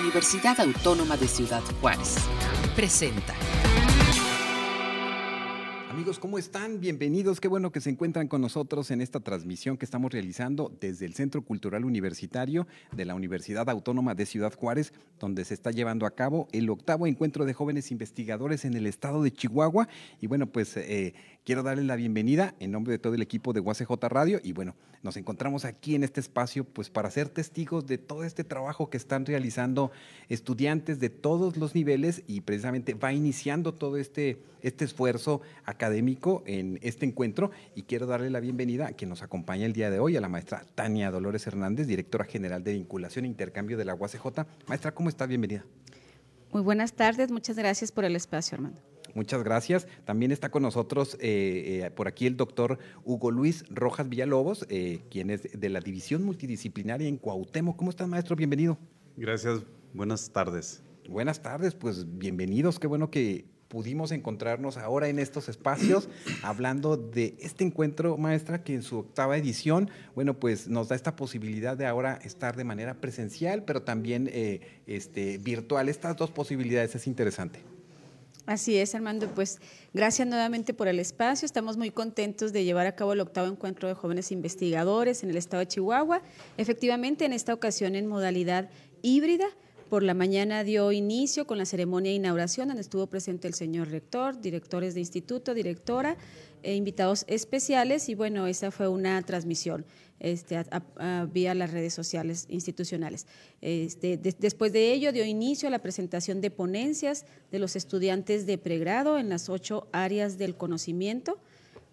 Universidad Autónoma de Ciudad Juárez. Presenta. Amigos, ¿cómo están? Bienvenidos. Qué bueno que se encuentran con nosotros en esta transmisión que estamos realizando desde el Centro Cultural Universitario de la Universidad Autónoma de Ciudad Juárez, donde se está llevando a cabo el octavo encuentro de jóvenes investigadores en el estado de Chihuahua. Y bueno, pues eh, quiero darles la bienvenida en nombre de todo el equipo de UACJ Radio. Y bueno, nos encontramos aquí en este espacio pues para ser testigos de todo este trabajo que están realizando estudiantes de todos los niveles y precisamente va iniciando todo este, este esfuerzo académico en este encuentro y quiero darle la bienvenida a quien nos acompaña el día de hoy, a la maestra Tania Dolores Hernández, directora general de vinculación e intercambio de la UACJ. Maestra, ¿cómo está? Bienvenida. Muy buenas tardes, muchas gracias por el espacio, Armando. Muchas gracias. También está con nosotros eh, eh, por aquí el doctor Hugo Luis Rojas Villalobos, eh, quien es de la División Multidisciplinaria en Cuauhtémoc. ¿Cómo está, maestro? Bienvenido. Gracias. Buenas tardes. Buenas tardes, pues bienvenidos. Qué bueno que pudimos encontrarnos ahora en estos espacios hablando de este encuentro, maestra, que en su octava edición, bueno, pues nos da esta posibilidad de ahora estar de manera presencial, pero también eh, este, virtual. Estas dos posibilidades es interesante. Así es, Armando. Pues gracias nuevamente por el espacio. Estamos muy contentos de llevar a cabo el octavo encuentro de jóvenes investigadores en el estado de Chihuahua. Efectivamente, en esta ocasión en modalidad híbrida por la mañana dio inicio con la ceremonia de inauguración, donde estuvo presente el señor rector, directores de instituto, directora, e invitados especiales, y bueno, esa fue una transmisión este, vía las redes sociales institucionales. Este, después de ello dio inicio a la presentación de ponencias de los estudiantes de pregrado en las ocho áreas del conocimiento.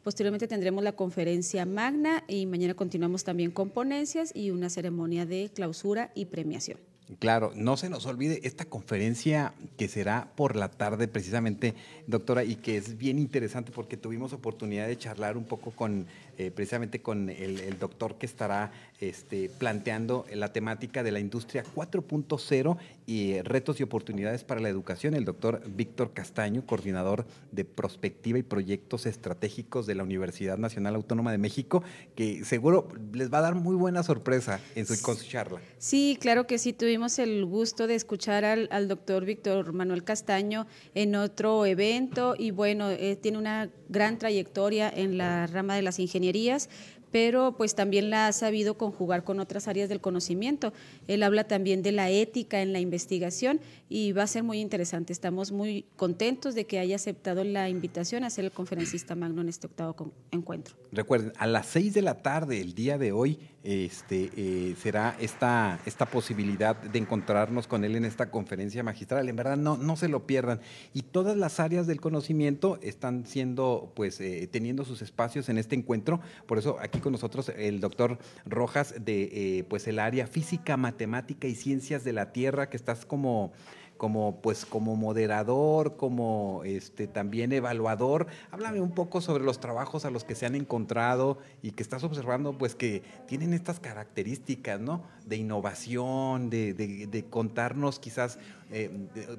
Posteriormente tendremos la conferencia magna y mañana continuamos también con ponencias y una ceremonia de clausura y premiación. Claro, no se nos olvide esta conferencia que será por la tarde precisamente, doctora, y que es bien interesante porque tuvimos oportunidad de charlar un poco con eh, precisamente con el, doctor que estará este, planteando la temática de la industria 4.0 y retos y oportunidades para la educación, el doctor Víctor Castaño, coordinador de prospectiva y proyectos estratégicos de la Universidad Nacional Autónoma de México, que seguro les va a dar muy buena sorpresa en su, con su charla. Sí, claro que sí, tuvimos el gusto de escuchar al, al doctor Víctor Manuel Castaño en otro evento y bueno, eh, tiene una gran trayectoria en la rama de las ingenierías, pero pues también la ha sabido conjugar con otras áreas del conocimiento. Él habla también de la ética en la investigación y va a ser muy interesante. Estamos muy contentos de que haya aceptado la invitación a ser el conferencista magno en este octavo encuentro. Recuerden, a las seis de la tarde el día de hoy este, eh, será esta, esta posibilidad de encontrarnos con él en esta conferencia magistral. En verdad, no, no se lo pierdan. Y todas las áreas del conocimiento están siendo, pues, eh, teniendo sus espacios en este encuentro. Por eso aquí con nosotros el doctor Rojas de, eh, pues, el área física, matemática y ciencias de la Tierra, que estás como como pues como moderador, como este también evaluador. Háblame un poco sobre los trabajos a los que se han encontrado y que estás observando pues que tienen estas características, ¿no? De innovación, de, contarnos quizás eh,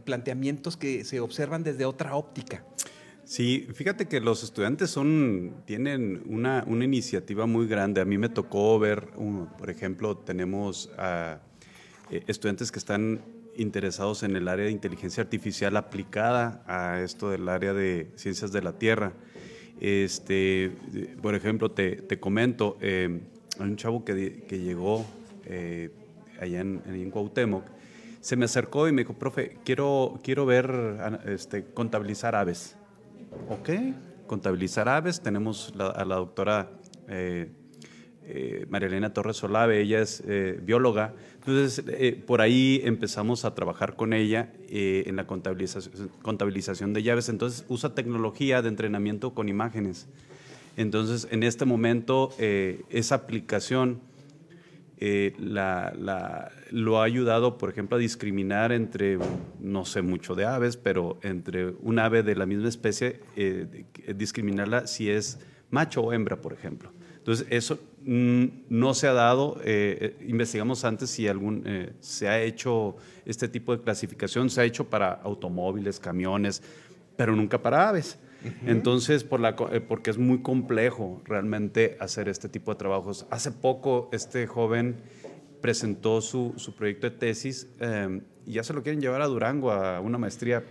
planteamientos que se observan desde otra óptica. Sí, fíjate que los estudiantes son, tienen una, iniciativa muy grande. A mí me tocó ver, por ejemplo, tenemos a eh, estudiantes que están interesados en el área de inteligencia artificial aplicada a esto del área de ciencias de la Tierra. Este, por ejemplo, te, te comento, eh, hay un chavo que, que llegó eh, allá en, en, Cuauhtémoc, se me acercó y me dijo, profe, quiero, quiero ver, este, contabilizar aves. Ok, contabilizar aves, tenemos a la doctora eh, eh, María Elena Torres Solave, ella es eh, bióloga, entonces eh, por ahí empezamos a trabajar con ella en la contabilización, de llaves, entonces usa tecnología de entrenamiento con imágenes. Entonces en este momento esa aplicación lo ha ayudado, por ejemplo, a discriminar entre, no sé mucho de aves, pero entre un ave de la misma especie, discriminarla si es macho o hembra, por ejemplo. Entonces, eso no se ha dado. Eh, eh, investigamos antes si algún, eh, se ha hecho este tipo de clasificación, se ha hecho para automóviles, camiones, pero nunca para aves. Entonces, por la, porque es muy complejo realmente hacer este tipo de trabajos. Hace poco este joven presentó su, su proyecto de tesis eh, y ya se lo quieren llevar a Durango a una maestría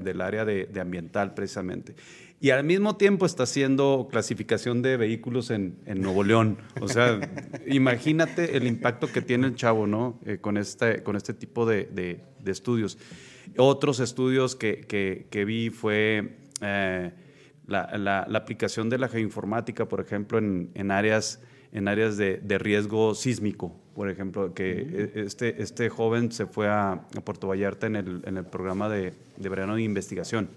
del área de, de, ambiental precisamente. Y al mismo tiempo está haciendo clasificación de vehículos en, en Nuevo León. O sea, imagínate el impacto que tiene el chavo, ¿no? Eh, con, este, con este tipo de, de, de estudios. Otros estudios que, que, que vi fue eh, la, la, la, aplicación de la geoinformática, por ejemplo, en, en áreas, en áreas de, de, riesgo sísmico. Por ejemplo, que este, este joven se fue a, a Puerto Vallarta en el, en el programa de, de verano de investigación.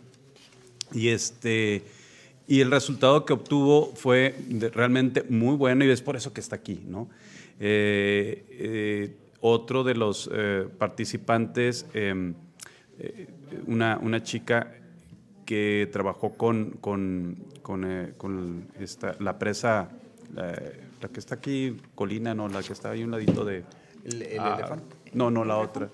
Y, este, y el resultado que obtuvo fue realmente muy bueno y es por eso que está aquí. ¿no? Eh, eh, otro de los eh, participantes, em, una, una chica que trabajó con, con, con, con esta, la presa, la, la, que está aquí, Colina, no, la que está ahí un ladito de... ¿El, el ah, elefante? No, no, la otra.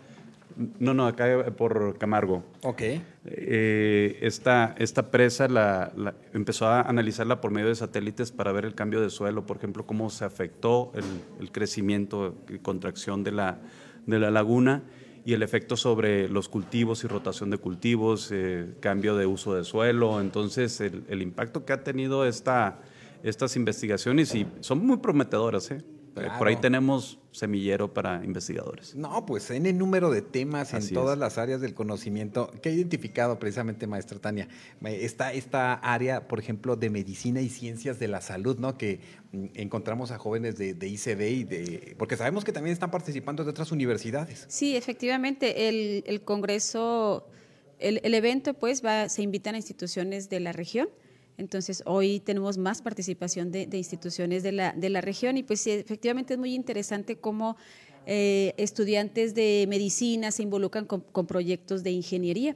No, no, acá por Camargo. Ok. Eh, esta, esta presa la, la, empezó a analizarla por medio de satélites para ver el cambio de suelo, por ejemplo, cómo se afectó el, el crecimiento y contracción de la, de la laguna y el efecto sobre los cultivos y rotación de cultivos, eh, cambio de uso de suelo. Entonces, el, el impacto que ha tenido esta, estas investigaciones y son muy prometedoras. ¿eh? Claro. Por ahí tenemos semillero para investigadores. No, pues en el número de temas Así en todas es. las áreas del conocimiento que ha identificado precisamente maestra Tania. Está esta área, por ejemplo, de medicina y ciencias de la salud, ¿no? Que mm, encontramos a jóvenes de, de ICB y de... Porque sabemos que también están participando de otras universidades. Sí, efectivamente. El, el Congreso, el, el, evento, pues, va, se invitan a instituciones de la región entonces, hoy tenemos más participación de, instituciones de la, de la, región y pues efectivamente es muy interesante cómo eh, estudiantes de medicina se involucran con, con, proyectos de ingeniería.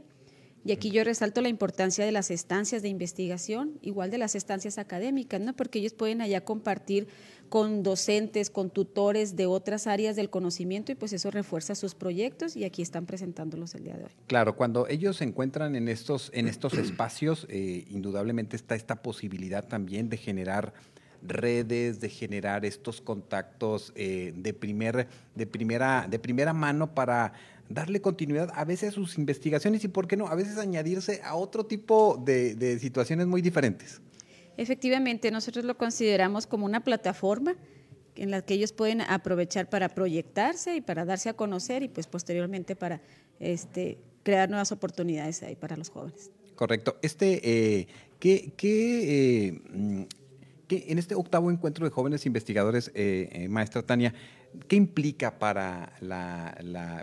Y aquí yo resalto la importancia de las estancias de investigación, igual de las estancias académicas, ¿no? porque ellos pueden allá compartir con docentes, con tutores de otras áreas del conocimiento y pues eso refuerza sus proyectos y aquí están presentándolos el día de hoy. Claro, cuando ellos se encuentran en estos, en estos espacios, eh, indudablemente está esta posibilidad también de generar redes, de generar estos contactos eh, de, primer, de, primera, de primera mano para darle continuidad a veces a sus investigaciones y, ¿por qué no?, a veces añadirse a otro tipo de, de situaciones muy diferentes. Efectivamente, nosotros lo consideramos como una plataforma en la que ellos pueden aprovechar para proyectarse y para darse a conocer y pues posteriormente para este, crear nuevas oportunidades ahí para los jóvenes. Correcto. Este, eh, ¿qué, qué, eh, qué, en este octavo encuentro de jóvenes investigadores, eh, eh maestra Tania, ¿qué implica para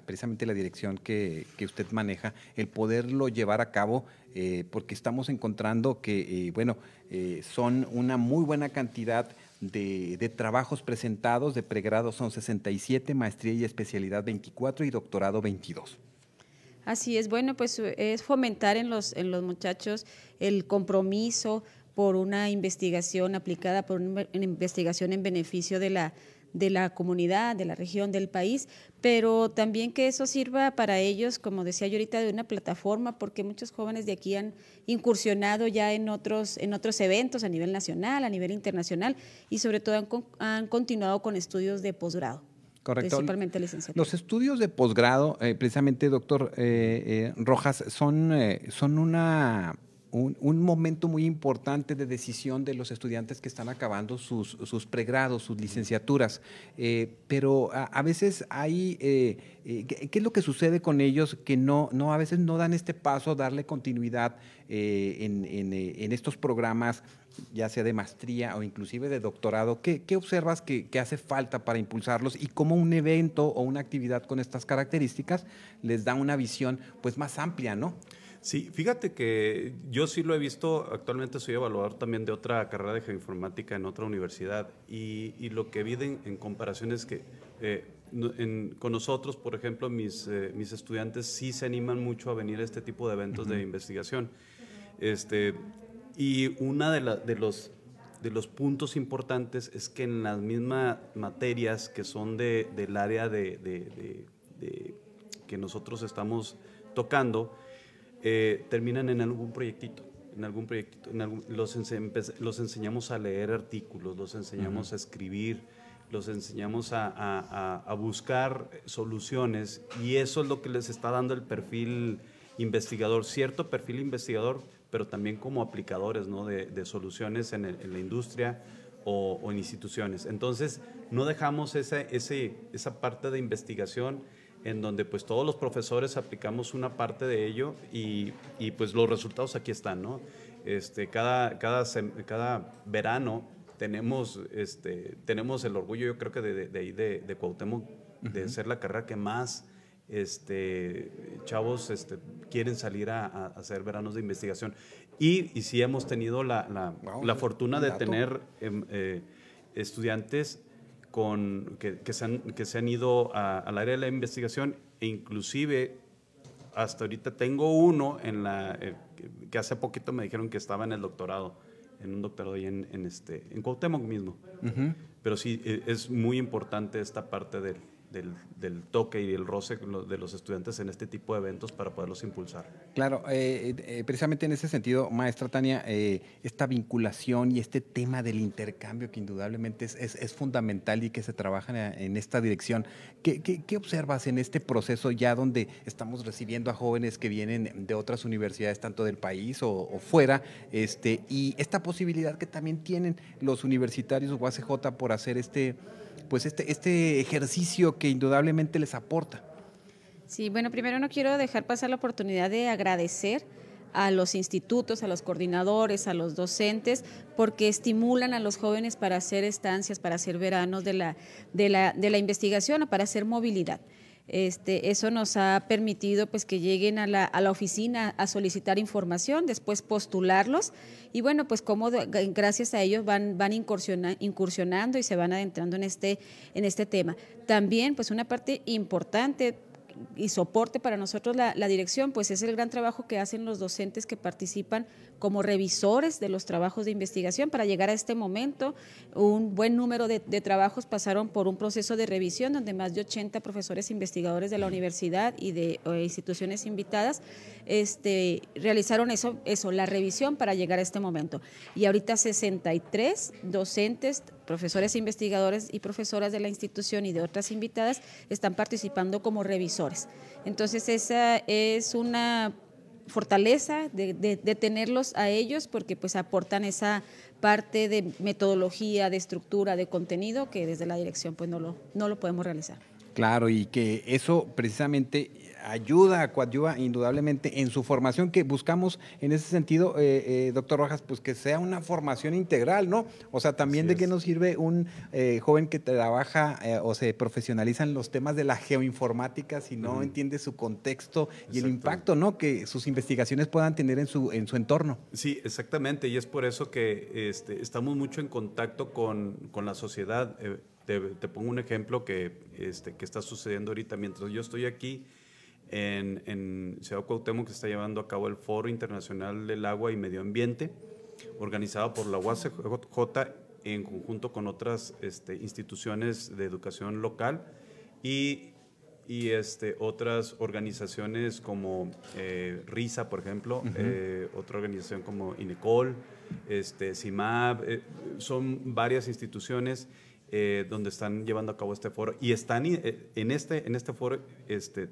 precisamente la dirección que, usted maneja el poderlo llevar a cabo? Eh, porque estamos encontrando que, eh, bueno, eh, son una muy buena cantidad de, de, trabajos presentados, de pregrado son 67, maestría y especialidad 24 y doctorado 22. Así es, bueno, pues es fomentar en los, en los muchachos el compromiso por una investigación aplicada, por una investigación en beneficio de la, de la comunidad, de la región, del país, pero también que eso sirva para ellos, como decía yo ahorita, de una plataforma, porque muchos jóvenes de aquí han incursionado ya en otros, en otros eventos a nivel nacional, a nivel internacional, y sobre todo han, han continuado con estudios de posgrado. Correcto. Principalmente licenciatura. Los estudios de posgrado, eh, precisamente, doctor eh, eh, Rojas, son, eh, son una un, momento muy importante de decisión de los estudiantes que están acabando sus, sus pregrados, sus licenciaturas. Eh, pero a, veces hay, eh, eh, ¿qué, ¿qué, es lo que sucede con ellos? Que no, no a veces no dan este paso, darle continuidad en, en, en, estos programas, ya sea de maestría o inclusive de doctorado. ¿Qué, qué observas que, que, hace falta para impulsarlos y cómo un evento o una actividad con estas características les da una visión pues más amplia, ¿no? Sí, fíjate que yo sí lo he visto, actualmente soy evaluador también de otra carrera de geoinformática en otra universidad y, y lo que vi en, en comparación es que eh, en, con nosotros, por ejemplo, mis, eh, mis estudiantes sí se animan mucho a venir a este tipo de eventos uh -huh. de investigación. Este, y una de, la, de, los, de los puntos importantes es que en las mismas materias que son de, del área de, de, de que nosotros estamos tocando, eh, terminan en algún proyectito. En algún proyectito. En algún, los, ense los, enseñamos a leer artículos, los enseñamos uh -huh. a escribir, los enseñamos a, buscar soluciones y eso es lo que les está dando el perfil investigador, cierto perfil investigador, pero también como aplicadores ¿no? de, soluciones en, la industria o, en instituciones. Entonces, no dejamos ese, esa parte de investigación en donde pues todos los profesores aplicamos una parte de ello y, y pues los resultados aquí están, ¿no? Este, cada, cada, cada verano tenemos, este, tenemos el orgullo, yo creo que de, de ahí de, de, Cuauhtémoc, de ser la carrera que más este, chavos este, quieren salir a, hacer veranos de investigación. Y, y sí hemos tenido la, la, fortuna de tener em, eh, estudiantes con, que, que, se han, que se han ido al área de la investigación e inclusive hasta ahorita tengo uno en la, eh, que hace poquito me dijeron que estaba en el doctorado en un doctorado ahí en, en, este, en Cuauhtémoc mismo. Pero sí, e, es muy importante esta parte del, del, del, toque y el roce de los estudiantes en este tipo de eventos para poderlos impulsar. Claro, eh, eh, precisamente en ese sentido, maestra Tania, eh, esta vinculación y este tema del intercambio que indudablemente es, es, fundamental y que se trabaja en, esta dirección, ¿Qué, ¿Qué, observas en este proceso ya donde estamos recibiendo a jóvenes que vienen de otras universidades, tanto del país o, o fuera, este, y esta posibilidad que también tienen los universitarios UACJ por hacer este pues este, este ejercicio que indudablemente les aporta. Sí, bueno, primero no quiero dejar pasar la oportunidad de agradecer a los institutos, a los coordinadores, a los docentes, porque estimulan a los jóvenes para hacer estancias, para hacer veranos de la, de la, de la investigación o para hacer movilidad. Este, eso nos ha permitido pues, que lleguen a la, a la, oficina a solicitar información, después postularlos y bueno, pues como gracias a ellos van, van incursionando y se van adentrando en este, en este tema. También pues una parte importante y soporte para nosotros la, dirección, pues es el gran trabajo que hacen los docentes que participan como revisores de los trabajos de investigación. Para llegar a este momento, un buen número de, trabajos pasaron por un proceso de revisión donde más de 80 profesores investigadores de la universidad y de instituciones invitadas este, realizaron eso, eso, la revisión para llegar a este momento. Y ahorita 63 docentes profesores investigadores y profesoras de la institución y de otras invitadas están participando como revisores. Entonces esa es una fortaleza de, tenerlos a ellos porque pues aportan esa parte de metodología, de estructura, de contenido que desde la dirección pues no lo, no lo podemos realizar. Claro, y que eso precisamente ayuda, coadyuva indudablemente en su formación, que buscamos en ese sentido, eh, eh, doctor Rojas, pues que sea una formación integral, ¿no? O sea, también de qué nos sirve un eh, joven que trabaja o se profesionaliza en los temas de la geoinformática si no entiende su contexto y el impacto, ¿no? Que sus investigaciones puedan tener en su, en su entorno. Sí, exactamente, y es por eso que este, estamos mucho en contacto con, con la sociedad. Te, te, pongo un ejemplo que, este, que está sucediendo ahorita. Mientras yo estoy aquí, en, en Ciudad Cuauhtémoc que está llevando a cabo el Foro Internacional del Agua y Medio Ambiente, organizado por la UACJ en conjunto con otras este, instituciones de educación local y, y este, otras organizaciones como eh, RISA, por ejemplo, eh, otra organización como INECOL, este, CIMAB, eh, son varias instituciones donde están llevando a cabo este foro y están en este, en este foro este,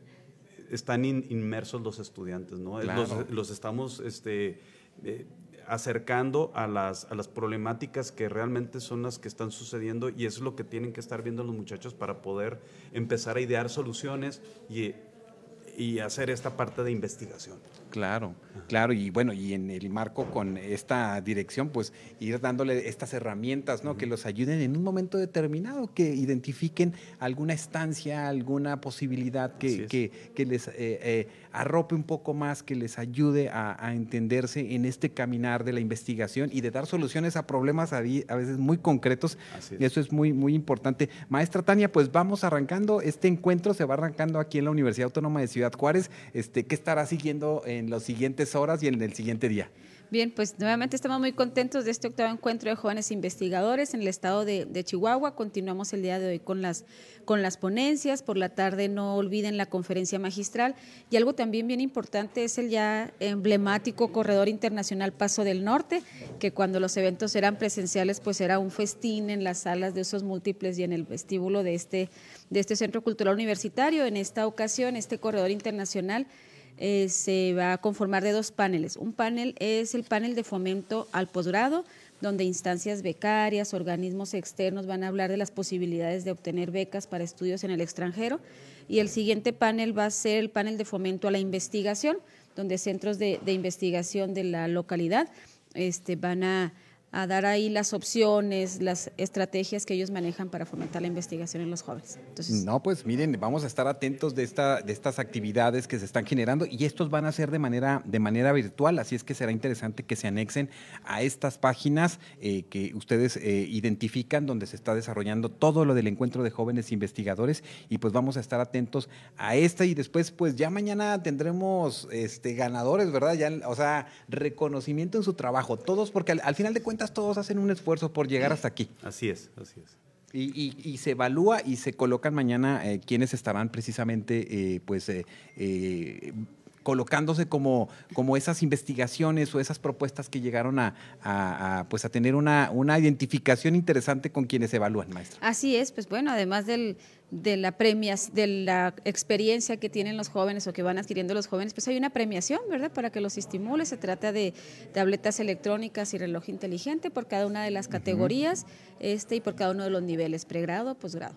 están inmersos los estudiantes, ¿no? Los, estamos este, eh, acercando a las, a las problemáticas que realmente son las que están sucediendo y eso es lo que tienen que estar viendo los muchachos para poder empezar a idear soluciones y, y hacer esta parte de investigación. Claro, claro, y bueno, y en el marco con esta dirección, pues ir dándole estas herramientas, ¿no? Que los ayuden en un momento determinado, que identifiquen alguna estancia, alguna posibilidad que, que, les eh, eh, arrope un poco más, que les ayude a, entenderse en este caminar de la investigación y de dar soluciones a problemas a, veces muy concretos. Y eso es muy, muy importante. Maestra Tania, pues vamos arrancando, este encuentro se va arrancando aquí en la Universidad Autónoma de Ciudad Juárez. Este, ¿Qué estará siguiendo? en las siguientes horas y en el siguiente día? Bien, pues nuevamente estamos muy contentos de este octavo encuentro de jóvenes investigadores en el estado de, Chihuahua. Continuamos el día de hoy con las, con las ponencias. Por la tarde no olviden la conferencia magistral. Y algo también bien importante es el ya emblemático Corredor Internacional Paso del Norte, que cuando los eventos eran presenciales, pues era un festín en las salas de usos múltiples y en el vestíbulo de este, de este Centro Cultural Universitario. En esta ocasión, este Corredor Internacional eh, se va a conformar de dos paneles. Un panel es el panel de fomento al posgrado, donde instancias becarias, organismos externos van a hablar de las posibilidades de obtener becas para estudios en el extranjero. Y el siguiente panel va a ser el panel de fomento a la investigación, donde centros de, de investigación de la localidad este, van a a dar ahí las opciones, las estrategias que ellos manejan para fomentar la investigación en los jóvenes. Entonces, no, pues miren, vamos a estar atentos de, esta, de estas actividades que se están generando y estos van a ser de manera, de manera virtual, así es que será interesante que se anexen a estas páginas eh, que ustedes eh, identifican donde se está desarrollando todo lo del encuentro de jóvenes investigadores y pues vamos a estar atentos a esta y después pues ya mañana tendremos este, ganadores, ¿verdad? Ya, o sea, reconocimiento en su trabajo, todos porque al final de cuentas todos hacen un esfuerzo por llegar hasta aquí. Así es, así es. Y, se evalúa y se colocan mañana eh, quienes estarán precisamente eh, pues eh, eh colocándose como, como esas investigaciones o esas propuestas que llegaron a, pues a tener una, una identificación interesante con quienes evalúan, maestra. Así es, pues bueno, además del, de la premias, de la experiencia que tienen los jóvenes o que van adquiriendo los jóvenes, pues hay una premiación, ¿verdad? Para que los estimule. Se trata de tabletas electrónicas y reloj inteligente por cada una de las categorías, este y por cada uno de los niveles, pregrado, posgrado.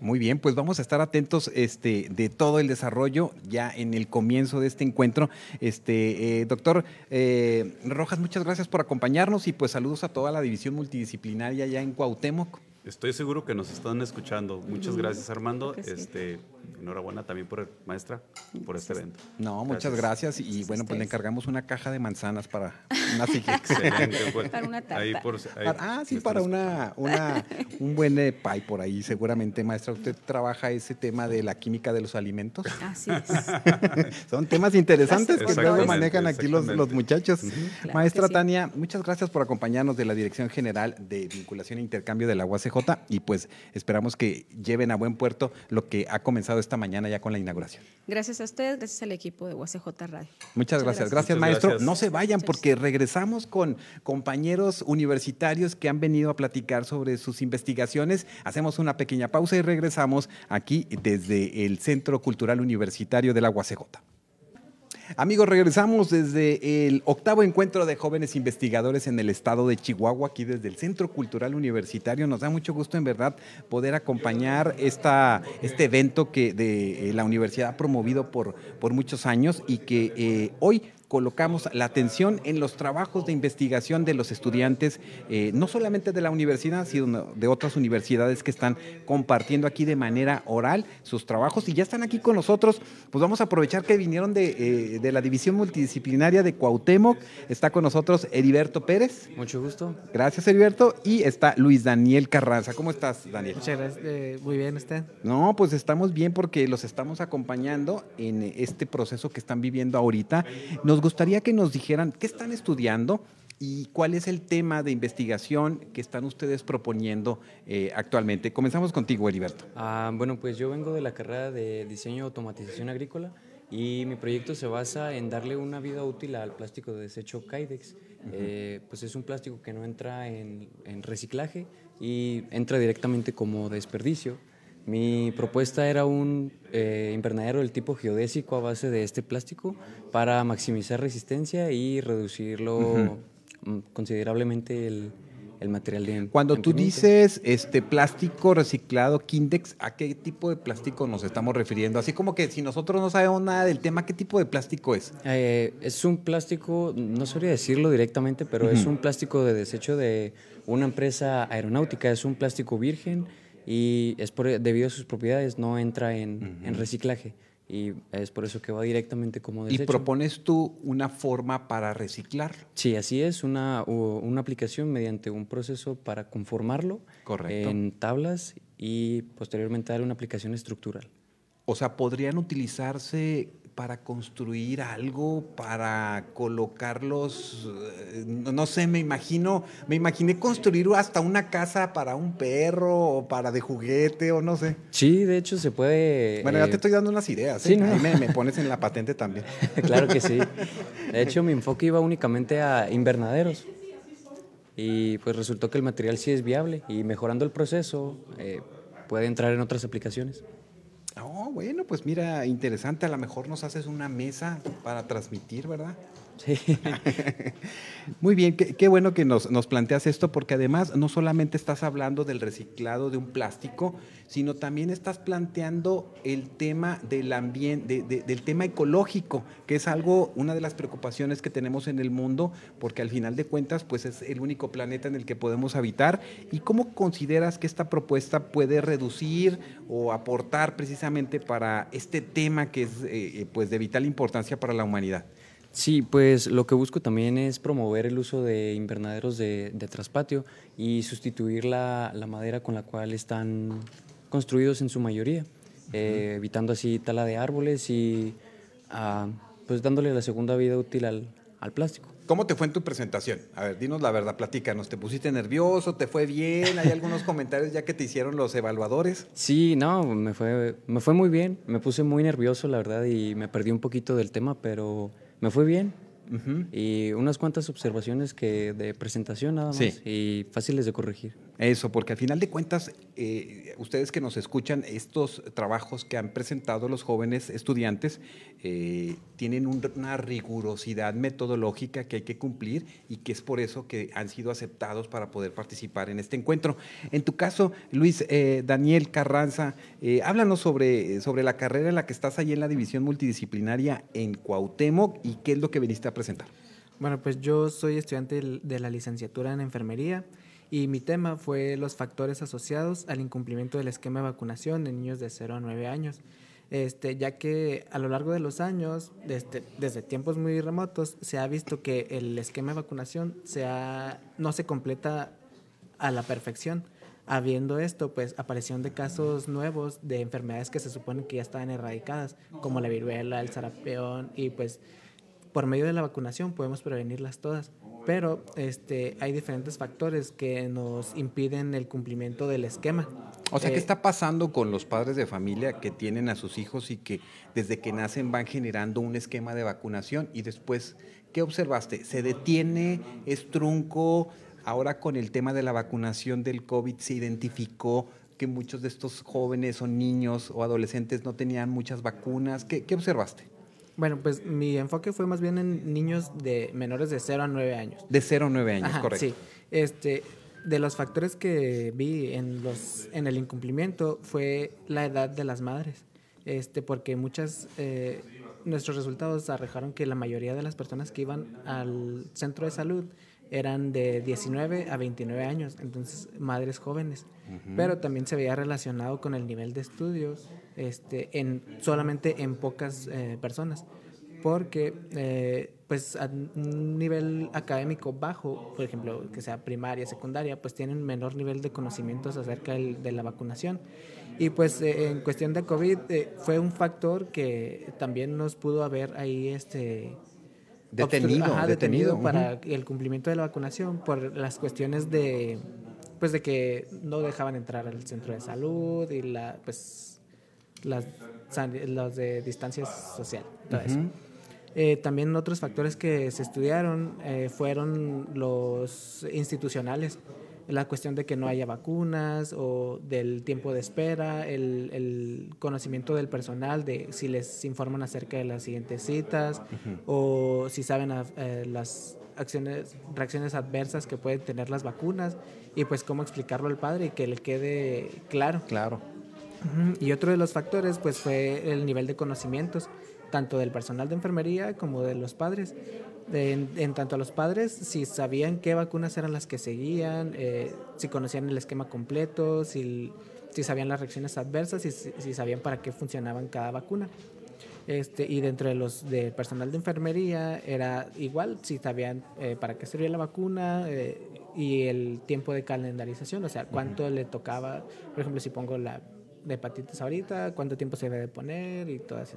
Muy bien, pues vamos a estar atentos este, de todo el desarrollo ya en el comienzo de este encuentro. Este, eh, doctor eh, Rojas, muchas gracias por acompañarnos y pues saludos a toda la división multidisciplinaria ya en Cuauhtémoc. Estoy seguro que nos están escuchando. Muchas gracias, Armando. Este, enhorabuena también por evento, por este evento. No, muchas gracias. Y bueno, pues le encargamos una caja de manzanas para una Excelente. Pues, para una tarta. ah, sí, para una, una, un buen eh, pie por ahí, seguramente, maestra. Usted trabaja ese tema de la química de los alimentos. Así es. Son temas interesantes que luego manejan aquí los, los muchachos. maestra Tania, muchas gracias por acompañarnos de la Dirección General de Vinculación e Intercambio de la UACJ y pues esperamos que lleven a buen puerto lo que ha comenzado esta mañana ya con la inauguración. Gracias a ustedes, gracias al equipo de UACJ Radio. Muchas, gracias. Gracias, maestro. No se vayan porque regresamos con compañeros universitarios que han venido a platicar sobre sus investigaciones. Hacemos una pequeña pausa y regresamos aquí desde el Centro Cultural Universitario de la UACJ. Amigos, regresamos desde el octavo encuentro de jóvenes investigadores en el estado de Chihuahua, aquí desde el Centro Cultural Universitario. Nos da mucho gusto, en verdad, poder acompañar esta, este evento que de eh, la universidad ha promovido por, por muchos años y que eh, hoy colocamos la atención en los trabajos de investigación de los estudiantes, eh, no solamente de la universidad, sino de otras universidades que están compartiendo aquí de manera oral sus trabajos y ya están aquí con nosotros. Pues vamos a aprovechar que vinieron de, eh, la División Multidisciplinaria de Cuauhtémoc. Está con nosotros Heriberto Pérez. Mucho gusto. Gracias, Heriberto. Y está Luis Daniel Carranza. ¿Cómo estás, Daniel? Muchas gracias. Eh, muy bien, ¿usted? No, pues estamos bien porque los estamos acompañando en este proceso que están viviendo ahorita. Nos gustaría que nos dijeran qué están estudiando y cuál es el tema de investigación que están ustedes proponiendo eh, actualmente. Comenzamos contigo, Heriberto. Ah, bueno, pues yo vengo de la carrera de diseño y automatización agrícola y mi proyecto se basa en darle una vida útil al plástico de desecho Kydex. Eh, pues es un plástico que no entra en, en reciclaje y entra directamente como desperdicio. Mi propuesta era un eh, invernadero del tipo geodésico a base de este plástico para maximizar resistencia y reducirlo mm, considerablemente el, material de Cuando tú dices este plástico reciclado Kindex, ¿a qué tipo de plástico nos estamos refiriendo? Así como que si nosotros no sabemos nada del tema, ¿qué tipo de plástico es? Eh, es un plástico, no sabría decirlo directamente, pero es un plástico de desecho de una empresa aeronáutica, es un plástico virgen y es por, debido a sus propiedades no entra en, reciclaje y es por eso que va directamente como desecho. ¿Y propones tú una forma para reciclar? Sí, así es, una, una aplicación mediante un proceso para conformarlo en tablas y posteriormente darle una aplicación estructural. O sea, podrían utilizarse para construir algo, para colocarlos, eh, no sé, me imagino, me imaginé construir hasta una casa para un perro o para de juguete o no sé. Sí, de hecho se puede... Bueno, ya te estoy dando unas ideas. sí, ¿eh? ¿no? Ahí me, me pones en la patente también. claro que sí. De hecho, mi enfoque iba únicamente a invernaderos. Y pues resultó que el material sí es viable y mejorando el proceso eh, puede entrar en otras aplicaciones. Oh, bueno, pues mira, interesante. A lo mejor nos haces una mesa para transmitir, ¿verdad? Sí. Muy bien, qué, bueno que nos, planteas esto, porque además no solamente estás hablando del reciclado de un plástico, sino también estás planteando el tema del ambiente, de- de- del tema ecológico, que es algo, una de las preocupaciones que tenemos en el mundo, porque al final de cuentas, pues es el único planeta en el que podemos habitar. ¿Y cómo consideras que esta propuesta puede reducir o aportar precisamente para este tema que es eh, eh, pues de vital importancia para la humanidad? Sí, pues lo que busco también es promover el uso de invernaderos de, de traspatio y sustituir la, la madera con la cual están construidos en su mayoría, eh, evitando así tala de árboles y ah, pues dándole la segunda vida útil al, al plástico. ¿Cómo te fue en tu presentación? A ver, dinos la verdad, platícanos. ¿Te pusiste nervioso? ¿Te fue bien? ¿Hay algunos comentarios ya que te hicieron los evaluadores? Sí, no, me fue, me fue muy bien, me puse muy nervioso la verdad y me perdí un poquito del tema, pero me fue bien. Y unas cuantas observaciones que de presentación nada más Sí. y fáciles de corregir. Eso, porque al final de cuentas, eh, ustedes que nos escuchan, estos trabajos que han presentado los jóvenes estudiantes eh, tienen un- una rigurosidad metodológica que hay que cumplir y que es por eso que han sido aceptados para poder participar en este encuentro. En tu caso, Luis eh, Daniel Carranza, eh, háblanos sobre, sobre la carrera en la que estás ahí en la división multidisciplinaria en Cuauhtémoc y qué es lo que viniste a presentar. Bueno, pues yo soy estudiante de la licenciatura en enfermería y mi tema fue los factores asociados al incumplimiento del esquema de vacunación en niños de 0 a 9 años. Este, ya que a lo largo de los años, desde, desde tiempos muy remotos, se ha visto que el esquema de vacunación se ha- no se completa a la perfección. Habiendo esto, pues aparición de casos nuevos de enfermedades que se supone que ya estaban erradicadas, como la viruela, el sarampión, y pues por medio de la vacunación podemos prevenirlas todas. Pero este, hay diferentes factores que nos impiden el cumplimiento del esquema. O sea, ¿qué Eh, está pasando con los padres de familia que tienen a sus hijos y que desde que nacen van generando un esquema de vacunación y después, ¿qué observaste? ¿Se detiene? ¿Es trunco? Ahora con el tema de la vacunación del COVID se identificó que muchos de estos jóvenes o niños o adolescentes no tenían muchas vacunas. ¿Qué, qué observaste? Bueno, pues mi enfoque fue más bien en niños de menores de 0 a 9 años. De 0 a 9 años, Ajá, correcto. Sí. Este, de los factores que vi en, los, en el incumplimiento fue la edad de las madres. Este, porque muchas, eh, nuestros resultados arrojaron que la mayoría de las personas que iban al centro de salud eran de 19 a 29 años, entonces madres jóvenes. Pero también se veía relacionado con el nivel de estudios este, en, solamente en pocas eh, personas porque eh, pues a un nivel académico bajo, por ejemplo, que sea primaria, secundaria, pues tienen menor nivel de conocimientos acerca del- de la vacunación. Y pues eh, en cuestión de COVID eh, fue un factor que también nos pudo haber ahí este Detenido, ajá, detenido, para el cumplimiento de la vacunación por las cuestiones de pues de que no dejaban entrar al centro de salud y la pues las los de distancia social, todo eso. Eh, también otros factores que se estudiaron eh, fueron los institucionales, la cuestión de que no haya vacunas o del tiempo de espera, el, el conocimiento del personal de si les informan acerca de las siguientes citas o si saben a- eh, las acciones, reacciones adversas que pueden tener las vacunas y pues cómo explicarlo al padre y que le quede claro. Claro. Y otro de los factores pues fue el nivel de conocimientos, tanto del personal de enfermería como de los padres. En, en tanto a los padres, si sabían qué vacunas eran las que seguían, eh, si conocían el esquema completo, si, si sabían las reacciones adversas y si, si sabían para qué funcionaban cada vacuna. Este, y dentro de los del personal de enfermería era igual, si sabían eh, para qué servía la vacuna eh, y el tiempo de calendarización, o sea, cuánto le tocaba, por ejemplo, si pongo la de hepatitis ahorita, cuánto tiempo se debe poner y todo eso.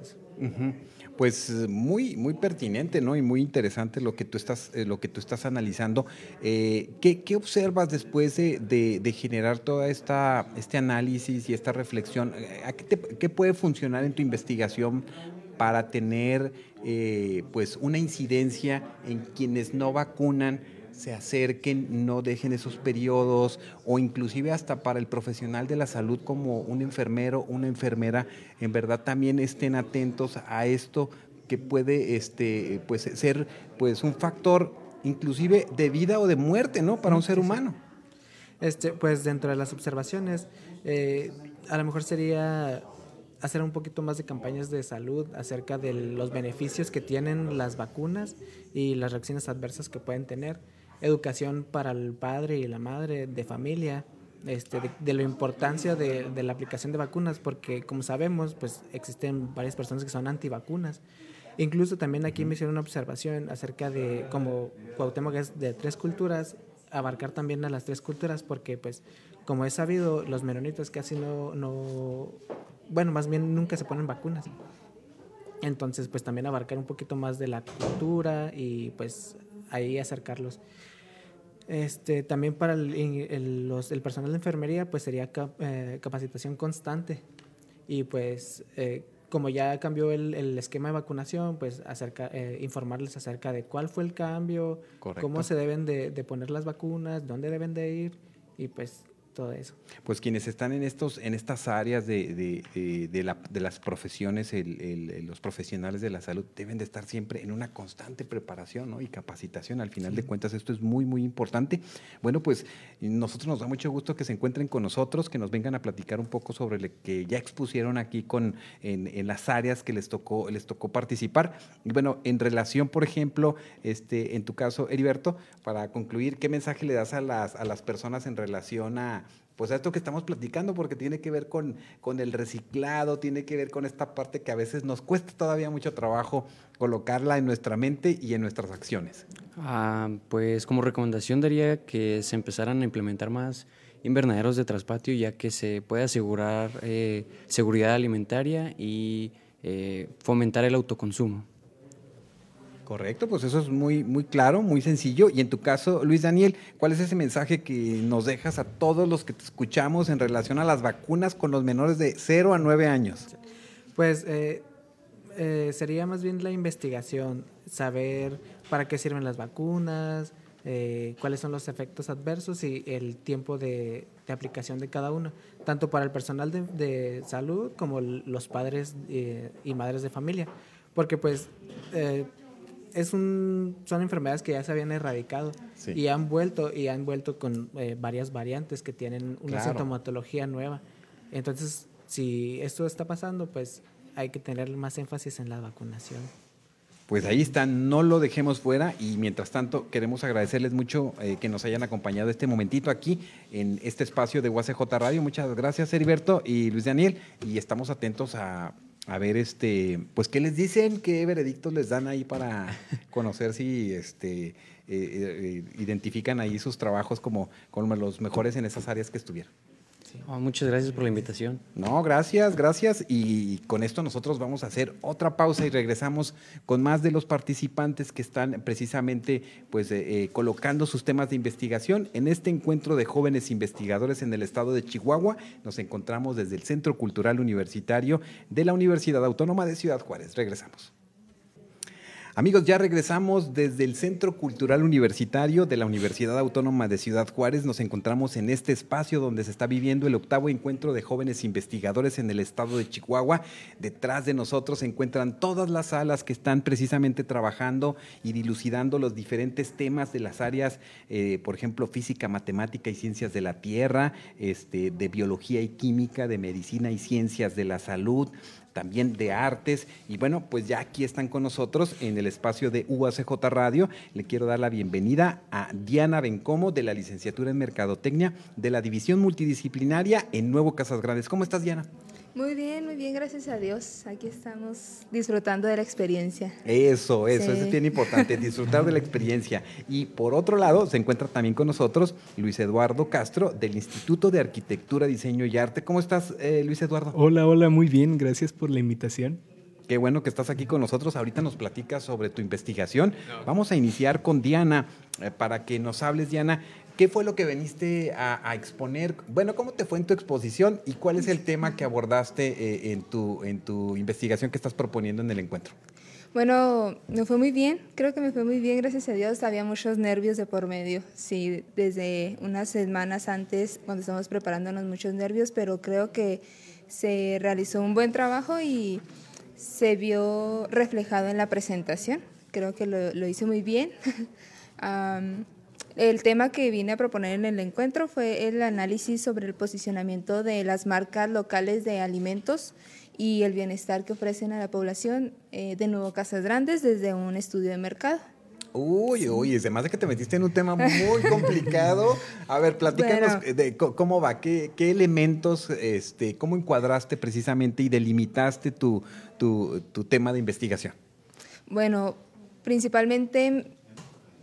Pues muy, muy pertinente, ¿no? Y muy interesante lo que tú estás, eh, lo que tú estás analizando. Eh, ¿qué, observas después de, generar toda esta este análisis y esta reflexión? qué, puede funcionar en tu investigación para tener eh, pues una incidencia en quienes no vacunan? Se acerquen, no dejen esos periodos o inclusive hasta para el profesional de la salud como un enfermero, una enfermera, en verdad también estén atentos a esto que puede este, pues, ser pues, un factor inclusive de vida o de muerte ¿no? para un ser humano. Este, pues dentro de las observaciones, eh, a lo mejor sería hacer un poquito más de campañas de salud acerca de los beneficios que tienen las vacunas y las reacciones adversas que pueden tener educación para el padre y la madre de familia, este, de, la importancia de, de, la aplicación de vacunas, porque como sabemos, pues existen varias personas que son antivacunas. Incluso también aquí me hicieron una observación acerca de como Cuauhtémoc es de tres culturas, abarcar también a las tres culturas, porque pues como he sabido, los menonitas casi no, no, bueno, más bien nunca se ponen vacunas. Entonces, pues también abarcar un poquito más de la cultura y pues ahí acercarlos. Este, también para el, el, los, el, personal de enfermería, pues sería eh, capacitación constante. Y pues, eh, como ya cambió el, el, esquema de vacunación, pues acerca, eh, informarles acerca de cuál fue el cambio, cómo se deben de, de, poner las vacunas, dónde deben de ir, y pues todo eso. Pues quienes están en estos, en estas áreas de, de, de, la, de las profesiones, el, los profesionales de la salud deben de estar siempre en una constante preparación ¿no? y capacitación. Al final de cuentas, esto es muy, muy importante. Bueno, pues nosotros nos da mucho gusto que se encuentren con nosotros, que nos vengan a platicar un poco sobre lo que ya expusieron aquí con, en, en las áreas que les tocó, les tocó participar. Y bueno, en relación, por ejemplo, este, en tu caso, Heriberto, para concluir, ¿qué mensaje le das a las, a las personas en relación a pues esto que estamos platicando, porque tiene que ver con, con el reciclado, tiene que ver con esta parte que a veces nos cuesta todavía mucho trabajo colocarla en nuestra mente y en nuestras acciones. Ah, pues como recomendación daría que se empezaran a implementar más invernaderos de traspatio, ya que se puede asegurar eh, seguridad alimentaria y eh, fomentar el autoconsumo. Correcto, pues eso es muy, muy claro, muy sencillo. Y en tu caso, Luis Daniel, ¿cuál es ese mensaje que nos dejas a todos los que te escuchamos en relación a las vacunas con los menores de 0 a 9 años? Pues eh, eh, sería más bien la investigación, saber para qué sirven las vacunas, eh, cuáles son los efectos adversos y el tiempo de, aplicación de cada uno, tanto para el personal de, de salud como los padres y madres de familia. Porque pues es un, son enfermedades que ya se habían erradicado y han vuelto y han vuelto con eh, varias variantes que tienen una sintomatología nueva. Entonces, si esto está pasando, pues hay que tener más énfasis en la vacunación. Pues ahí está, no lo dejemos fuera y mientras tanto queremos agradecerles mucho eh, que nos hayan acompañado este momentito aquí en este espacio de UACJ Radio. Muchas gracias Heriberto y Luis Daniel y estamos atentos a a ver, este, pues, ¿qué les dicen? ¿Qué veredictos les dan ahí para conocer si este, eh, eh, identifican ahí sus trabajos como, como los mejores en esas áreas que estuvieron? Oh, muchas gracias por la invitación. No, gracias, gracias. Y con esto nosotros vamos a hacer otra pausa y regresamos con más de los participantes que están precisamente pues, eh, eh, colocando sus temas de investigación. En este encuentro de jóvenes investigadores en el estado de Chihuahua, nos encontramos desde el Centro Cultural Universitario de la Universidad Autónoma de Ciudad Juárez. Regresamos. Amigos, ya regresamos desde el Centro Cultural Universitario de la Universidad Autónoma de Ciudad Juárez. Nos encontramos en este espacio donde se está viviendo el octavo encuentro de jóvenes investigadores en el estado de Chihuahua. Detrás de nosotros se encuentran todas las salas que están precisamente trabajando y dilucidando los diferentes temas de las áreas, eh, por ejemplo, física, matemática y ciencias de la tierra, este, de biología y química, de medicina y ciencias de la salud, también de artes. Y bueno, pues ya aquí están con nosotros en el espacio de UACJ Radio. Le quiero dar la bienvenida a Diana Bencomo de la licenciatura en Mercadotecnia de la División Multidisciplinaria en Nuevo Casas Grandes. ¿Cómo estás, Diana? Muy bien, muy bien, gracias a Dios. Aquí estamos disfrutando de la experiencia. Eso, eso, Sí. eso es bien importante, disfrutar de la experiencia. Y por otro lado, se encuentra también con nosotros Luis Eduardo Castro del Instituto de Arquitectura, Diseño y Arte. ¿Cómo estás, eh, Luis Eduardo? Hola, hola, muy bien, gracias por la invitación. Qué bueno que estás aquí con nosotros. Ahorita nos platicas sobre tu investigación. Vamos a iniciar con Diana eh, para que nos hables, Diana. ¿Qué fue lo que veniste a, a exponer? Bueno, ¿cómo te fue en tu exposición y cuál es el tema que abordaste eh, en, tu, en tu investigación que estás proponiendo en el encuentro? Bueno, me fue muy bien, creo que me fue muy bien, gracias a Dios. Había muchos nervios de por medio, sí, desde unas semanas antes, cuando estábamos preparándonos, muchos nervios, pero creo que se realizó un buen trabajo y se vio reflejado en la presentación. Creo que lo, lo hice muy bien. Am, el tema que vine a proponer en el encuentro fue el análisis sobre el posicionamiento de las marcas locales de alimentos y el bienestar que ofrecen a la población eh, de Nuevo Casas Grandes desde un estudio de mercado. Uy, uy, me hace que te metiste en un tema muy complicado. A ver, platícanos Bueno. de cómo va, qué, qué elementos, este, cómo encuadraste precisamente y delimitaste tu, tu, tu tema de investigación. Bueno, principalmente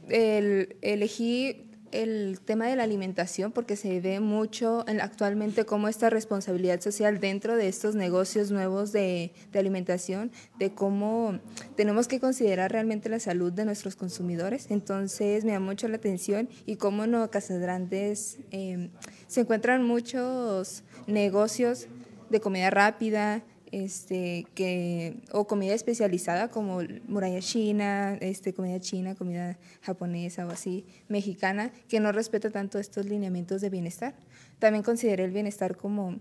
el- elegí el tema de la alimentación porque se ve mucho en- actualmente como esta responsabilidad social dentro de estos negocios nuevos de, alimentación, de cómo tenemos que considerar realmente la salud de nuestros consumidores. Entonces me da mucho la atención y cómo en Nueva Casas eh, se encuentran muchos negocios de comida rápida, este, que, o comida especializada como muralla china, este, comida china, comida japonesa o así, mexicana, que no respeta tanto estos lineamientos de bienestar. También consideré el bienestar como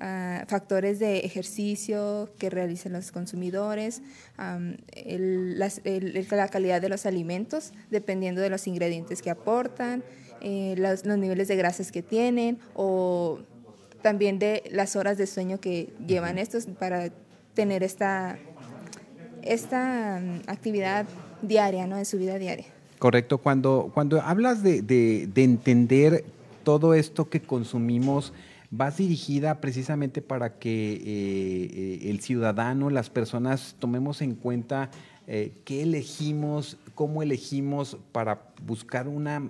ah, factores de ejercicio que realizan los consumidores, las- el- el- la calidad de los alimentos, dependiendo de los ingredientes que aportan, eh, los, los niveles de grasas que tienen o también de las horas de sueño que llevan estos para tener esta, esta mm, actividad diaria, ¿no? En su vida diaria. Correcto, cuando, cuando hablas de, de- de entender todo esto que consumimos, vas dirigida precisamente para que eh, eh, el ciudadano, las personas tomemos en cuenta eh, qué elegimos, cómo elegimos para buscar una,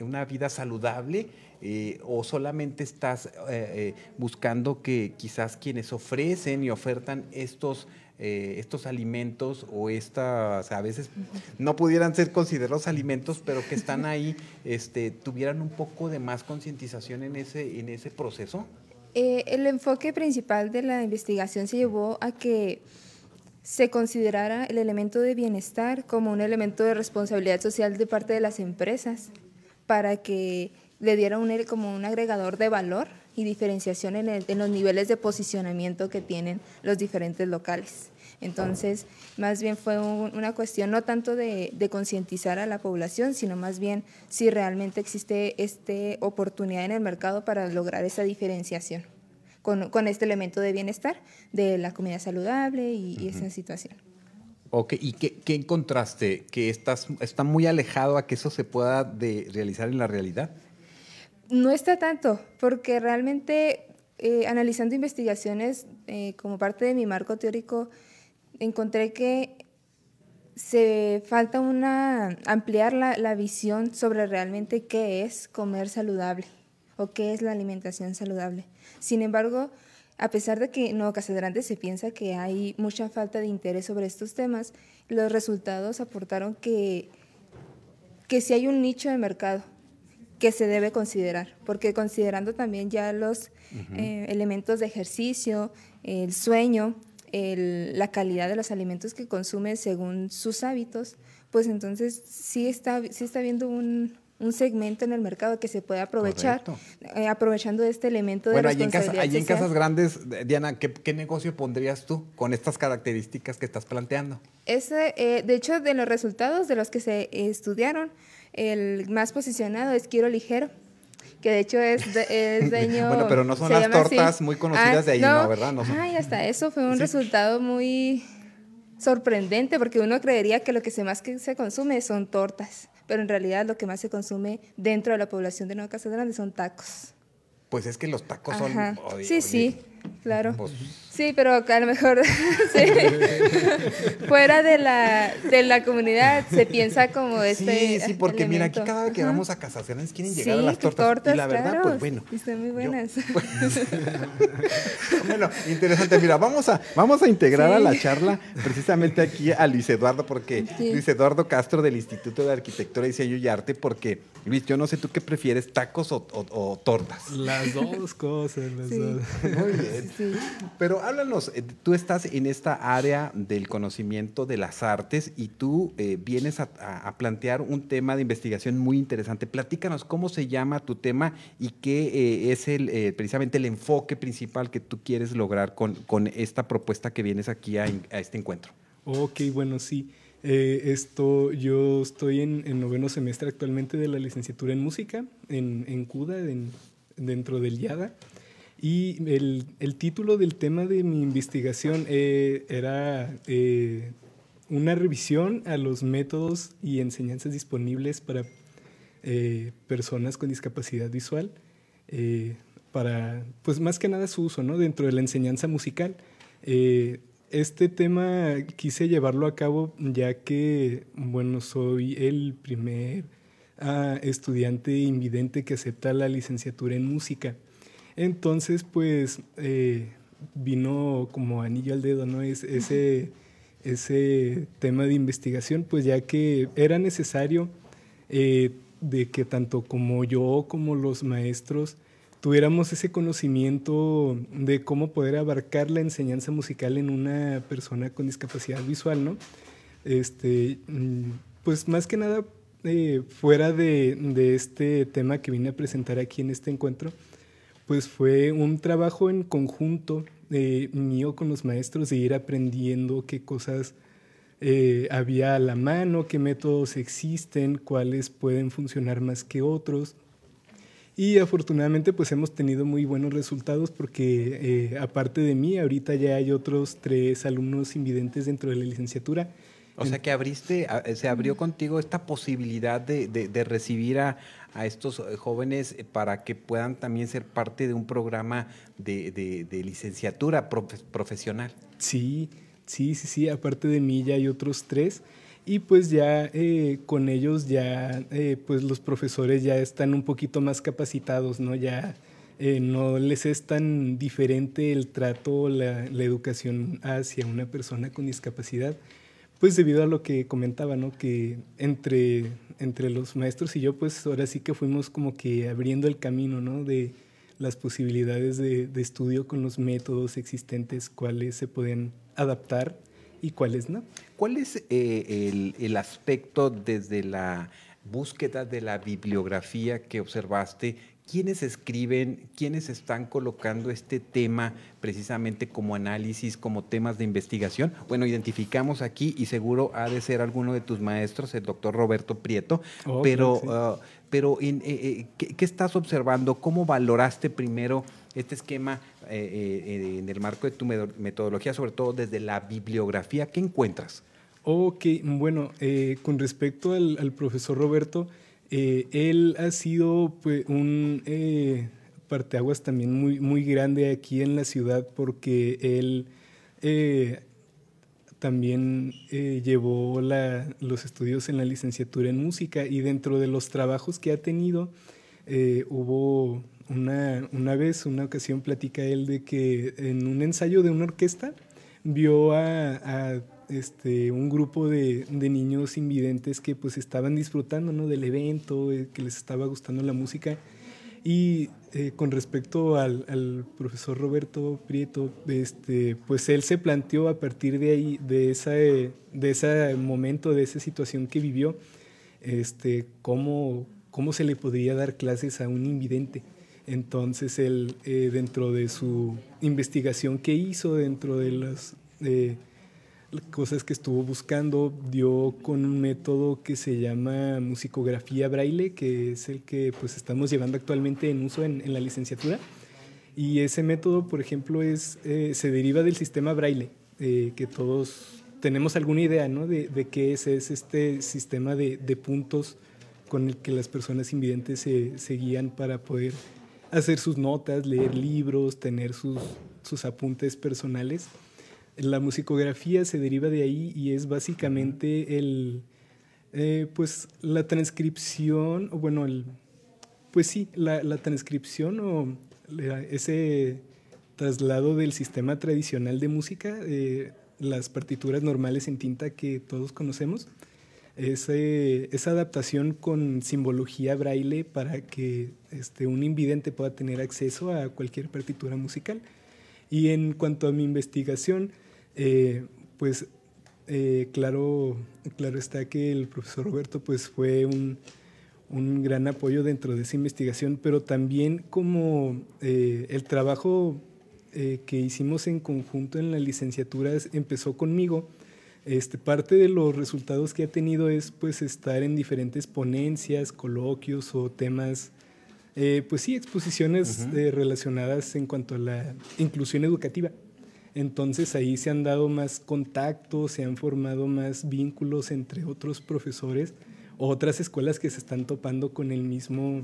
una vida saludable. Eh, o solamente estás eh, eh, buscando que quizás quienes ofrecen y ofertan estos estos alimentos o estas, a veces no pudieran ser considerados alimentos, pero que están ahí, este, tuvieran un poco de más concientización en ese, en ese proceso? El enfoque principal de la investigación se llevó a que se considerara el elemento de bienestar como un elemento de responsabilidad social de parte de las empresas para que le diera un, como un agregador de valor y diferenciación en, el- en los niveles de posicionamiento que tienen los diferentes locales. Entonces, más bien fue un- una cuestión no tanto de, de concientizar a la población, sino más bien si realmente existe esta oportunidad en el mercado para lograr esa diferenciación con, con este elemento de bienestar de la comida saludable y, y esa situación. Ok, ¿y qué, qué encontraste? ¿Que estás, está muy alejado a que eso se pueda de realizar en la realidad? No está tanto, porque realmente eh, analizando investigaciones eh, como parte de mi marco teórico, encontré que se falta una ampliar la, visión sobre realmente qué es comer saludable o qué es la alimentación saludable. Sin embargo, a pesar de que en Casadrante se piensa que hay mucha falta de interés sobre estos temas, los resultados aportaron que, que sí hay un nicho de mercado que se debe considerar, porque considerando también ya los eh, elementos de ejercicio, el sueño, el- la calidad de los alimentos que consume según sus hábitos, pues entonces sí está, sí está habiendo un, un segmento en el mercado que se puede aprovechar, eh, aprovechando este elemento de Bueno, allí en, casa- allí en. Casas Grandes, eh, Diana, ¿qué, qué negocio pondrías tú con estas características que estás planteando? Ese, eh, de hecho, de los resultados de los que se estudiaron, el más posicionado es Quiero Ligero, que de hecho es, de- es dueño... Bueno, pero no son las así. tortas muy conocidas de ahí, ¿no? ¿Verdad? No son- Ay, hasta eso fue un Sí. resultado muy sorprendente, porque uno creería que lo que se más que se consume son tortas, pero en realidad lo que más se consume dentro de la población de Nueva Casa Grande son tacos. Pues es que los tacos son... Sí, sí. Claro. Pues- Sí, pero a lo mejor sí. fuera de la, de la comunidad se piensa como este. sí, sí, porque mira, aquí cada vez que Ajá. vamos a Casaciones quieren llegar Sí, a las tortas. y la verdad, claro, pues bueno. y Están muy yo- buenas. Bueno, interesante. Mira, vamos a, vamos a integrar a la charla precisamente aquí a Luis Eduardo, porque Sí. Luis Eduardo Castro del Instituto de Arquitectura, Diseño y Arte, porque Luis, yo no sé tú qué prefieres, tacos o, o- o tortas. Las dos cosas, las Sí. dos. Muy bien. Sí. Pero háblanos, eh, tú estás en esta área del conocimiento de las artes y tú eh, vienes a, plantear un tema de investigación muy interesante. Platícanos cómo se llama tu tema y qué eh, es el, precisamente el enfoque principal que tú quieres lograr con, con esta propuesta que vienes aquí a, este encuentro. Ok, bueno, sí. Yo estoy en, en noveno semestre actualmente de la licenciatura en música, en, CUDA, en- dentro del YADA. Y el, el título del tema de mi investigación eh, era eh, una revisión a los métodos y enseñanzas disponibles para eh, personas con discapacidad visual, para, pues más que nada su uso, ¿no? Dentro de la enseñanza musical. Este tema quise llevarlo a cabo ya que, bueno, soy el primer ah, estudiante invidente que acepta la licenciatura en música. Entonces, pues, eh, vino como anillo al dedo, ¿no? Es, ese, ese tema de investigación, pues ya que era necesario eh, de que tanto como yo como los maestros tuviéramos ese conocimiento de cómo poder abarcar la enseñanza musical en una persona con discapacidad visual, ¿no? Este, mm, pues más que nada, eh, fuera de, de este tema que vine a presentar aquí en este encuentro, pues fue un trabajo en conjunto eh, mío con los maestros de ir aprendiendo qué cosas eh, había a la mano, qué métodos existen, cuáles pueden funcionar más que otros. Y afortunadamente pues hemos tenido muy buenos resultados porque eh, aparte de mí, ahorita ya hay otros tres alumnos invidentes dentro de la licenciatura. O sea que abriste, se abrió contigo esta posibilidad de, de- de recibir a, a estos eh, jóvenes eh, para que puedan también ser parte de un programa de, de- licenciatura profe- profesional. Sí, sí, sí, sí. Aparte de mí ya hay otros tres. Y pues ya eh, con ellos ya, pues los profesores ya están un poquito más capacitados, ¿no? Ya no les es tan diferente el trato, la, la educación hacia una persona con discapacidad. Pues debido a lo que comentaba, ¿no? Que entre, entre los maestros y yo, pues ahora sí que fuimos como que abriendo el camino, ¿no? De las posibilidades de, estudio con los métodos existentes, cuáles se pueden adaptar y cuáles no. ¿Cuál es eh, el, el aspecto desde la búsqueda de la bibliografía que observaste? ¿Quiénes escriben, quiénes están colocando este tema precisamente como análisis, como temas de investigación? Bueno, identificamos aquí y seguro ha de ser alguno de tus maestros, el doctor Roberto Prieto, Oh, pero, ah, pero en, eh, eh, ¿qué, qué estás observando? ¿Cómo valoraste primero este esquema eh, eh, en el marco de tu metodología, sobre todo desde la bibliografía? ¿Qué encuentras? Ok, bueno, con respecto al, al profesor Roberto, eh, él ha sido pues, un eh, parteaguas también muy, muy grande aquí en la ciudad porque él eh, también llevó los estudios en la licenciatura en música y dentro de los trabajos que ha tenido hubo una, una vez, una ocasión, platica él de que en un ensayo de una orquesta vio a, este, un grupo de, niños invidentes que pues estaban disfrutando ¿no? del evento, eh, que les estaba gustando la música. Y eh, con respecto al, profesor Roberto Prieto, este, pues él se planteó a partir de ahí, de, esa, de ese momento, de esa situación que vivió, este, cómo, cómo se le podría dar clases a un invidente. Entonces él, eh, dentro de su investigación que hizo, dentro de las cosas que estuvo buscando, dio con un método que se llama musicografía braille, que es el que pues estamos llevando actualmente en uso en, en la licenciatura. Y ese método, por ejemplo, es, eh, se deriva del sistema braille, eh, que todos tenemos alguna idea ¿no? de, de qué es, es este sistema de, de puntos con el que las personas invidentes se, se guían para poder hacer sus notas, leer libros, tener sus, sus apuntes personales. La musicografía se deriva de ahí y es básicamente el, eh, pues la transcripción, o bueno, el, pues sí, la, la transcripción o ese traslado del sistema tradicional de música, eh, las partituras normales en tinta que todos conocemos, ese, esa adaptación con simbología braille para que este, un invidente pueda tener acceso a cualquier partitura musical. Y en cuanto a mi investigación, eh, pues eh, claro, claro está que el profesor Roberto pues, fue un, un gran apoyo dentro de esa investigación, pero también como eh, el trabajo que hicimos en conjunto en la licenciatura empezó conmigo, este, parte de los resultados que ha tenido es pues estar en diferentes ponencias, coloquios o temas, eh, pues sí, exposiciones relacionadas en cuanto a la inclusión educativa. Entonces ahí se han dado más contactos, se han formado más vínculos entre otros profesores o otras escuelas que se están topando con el mismo...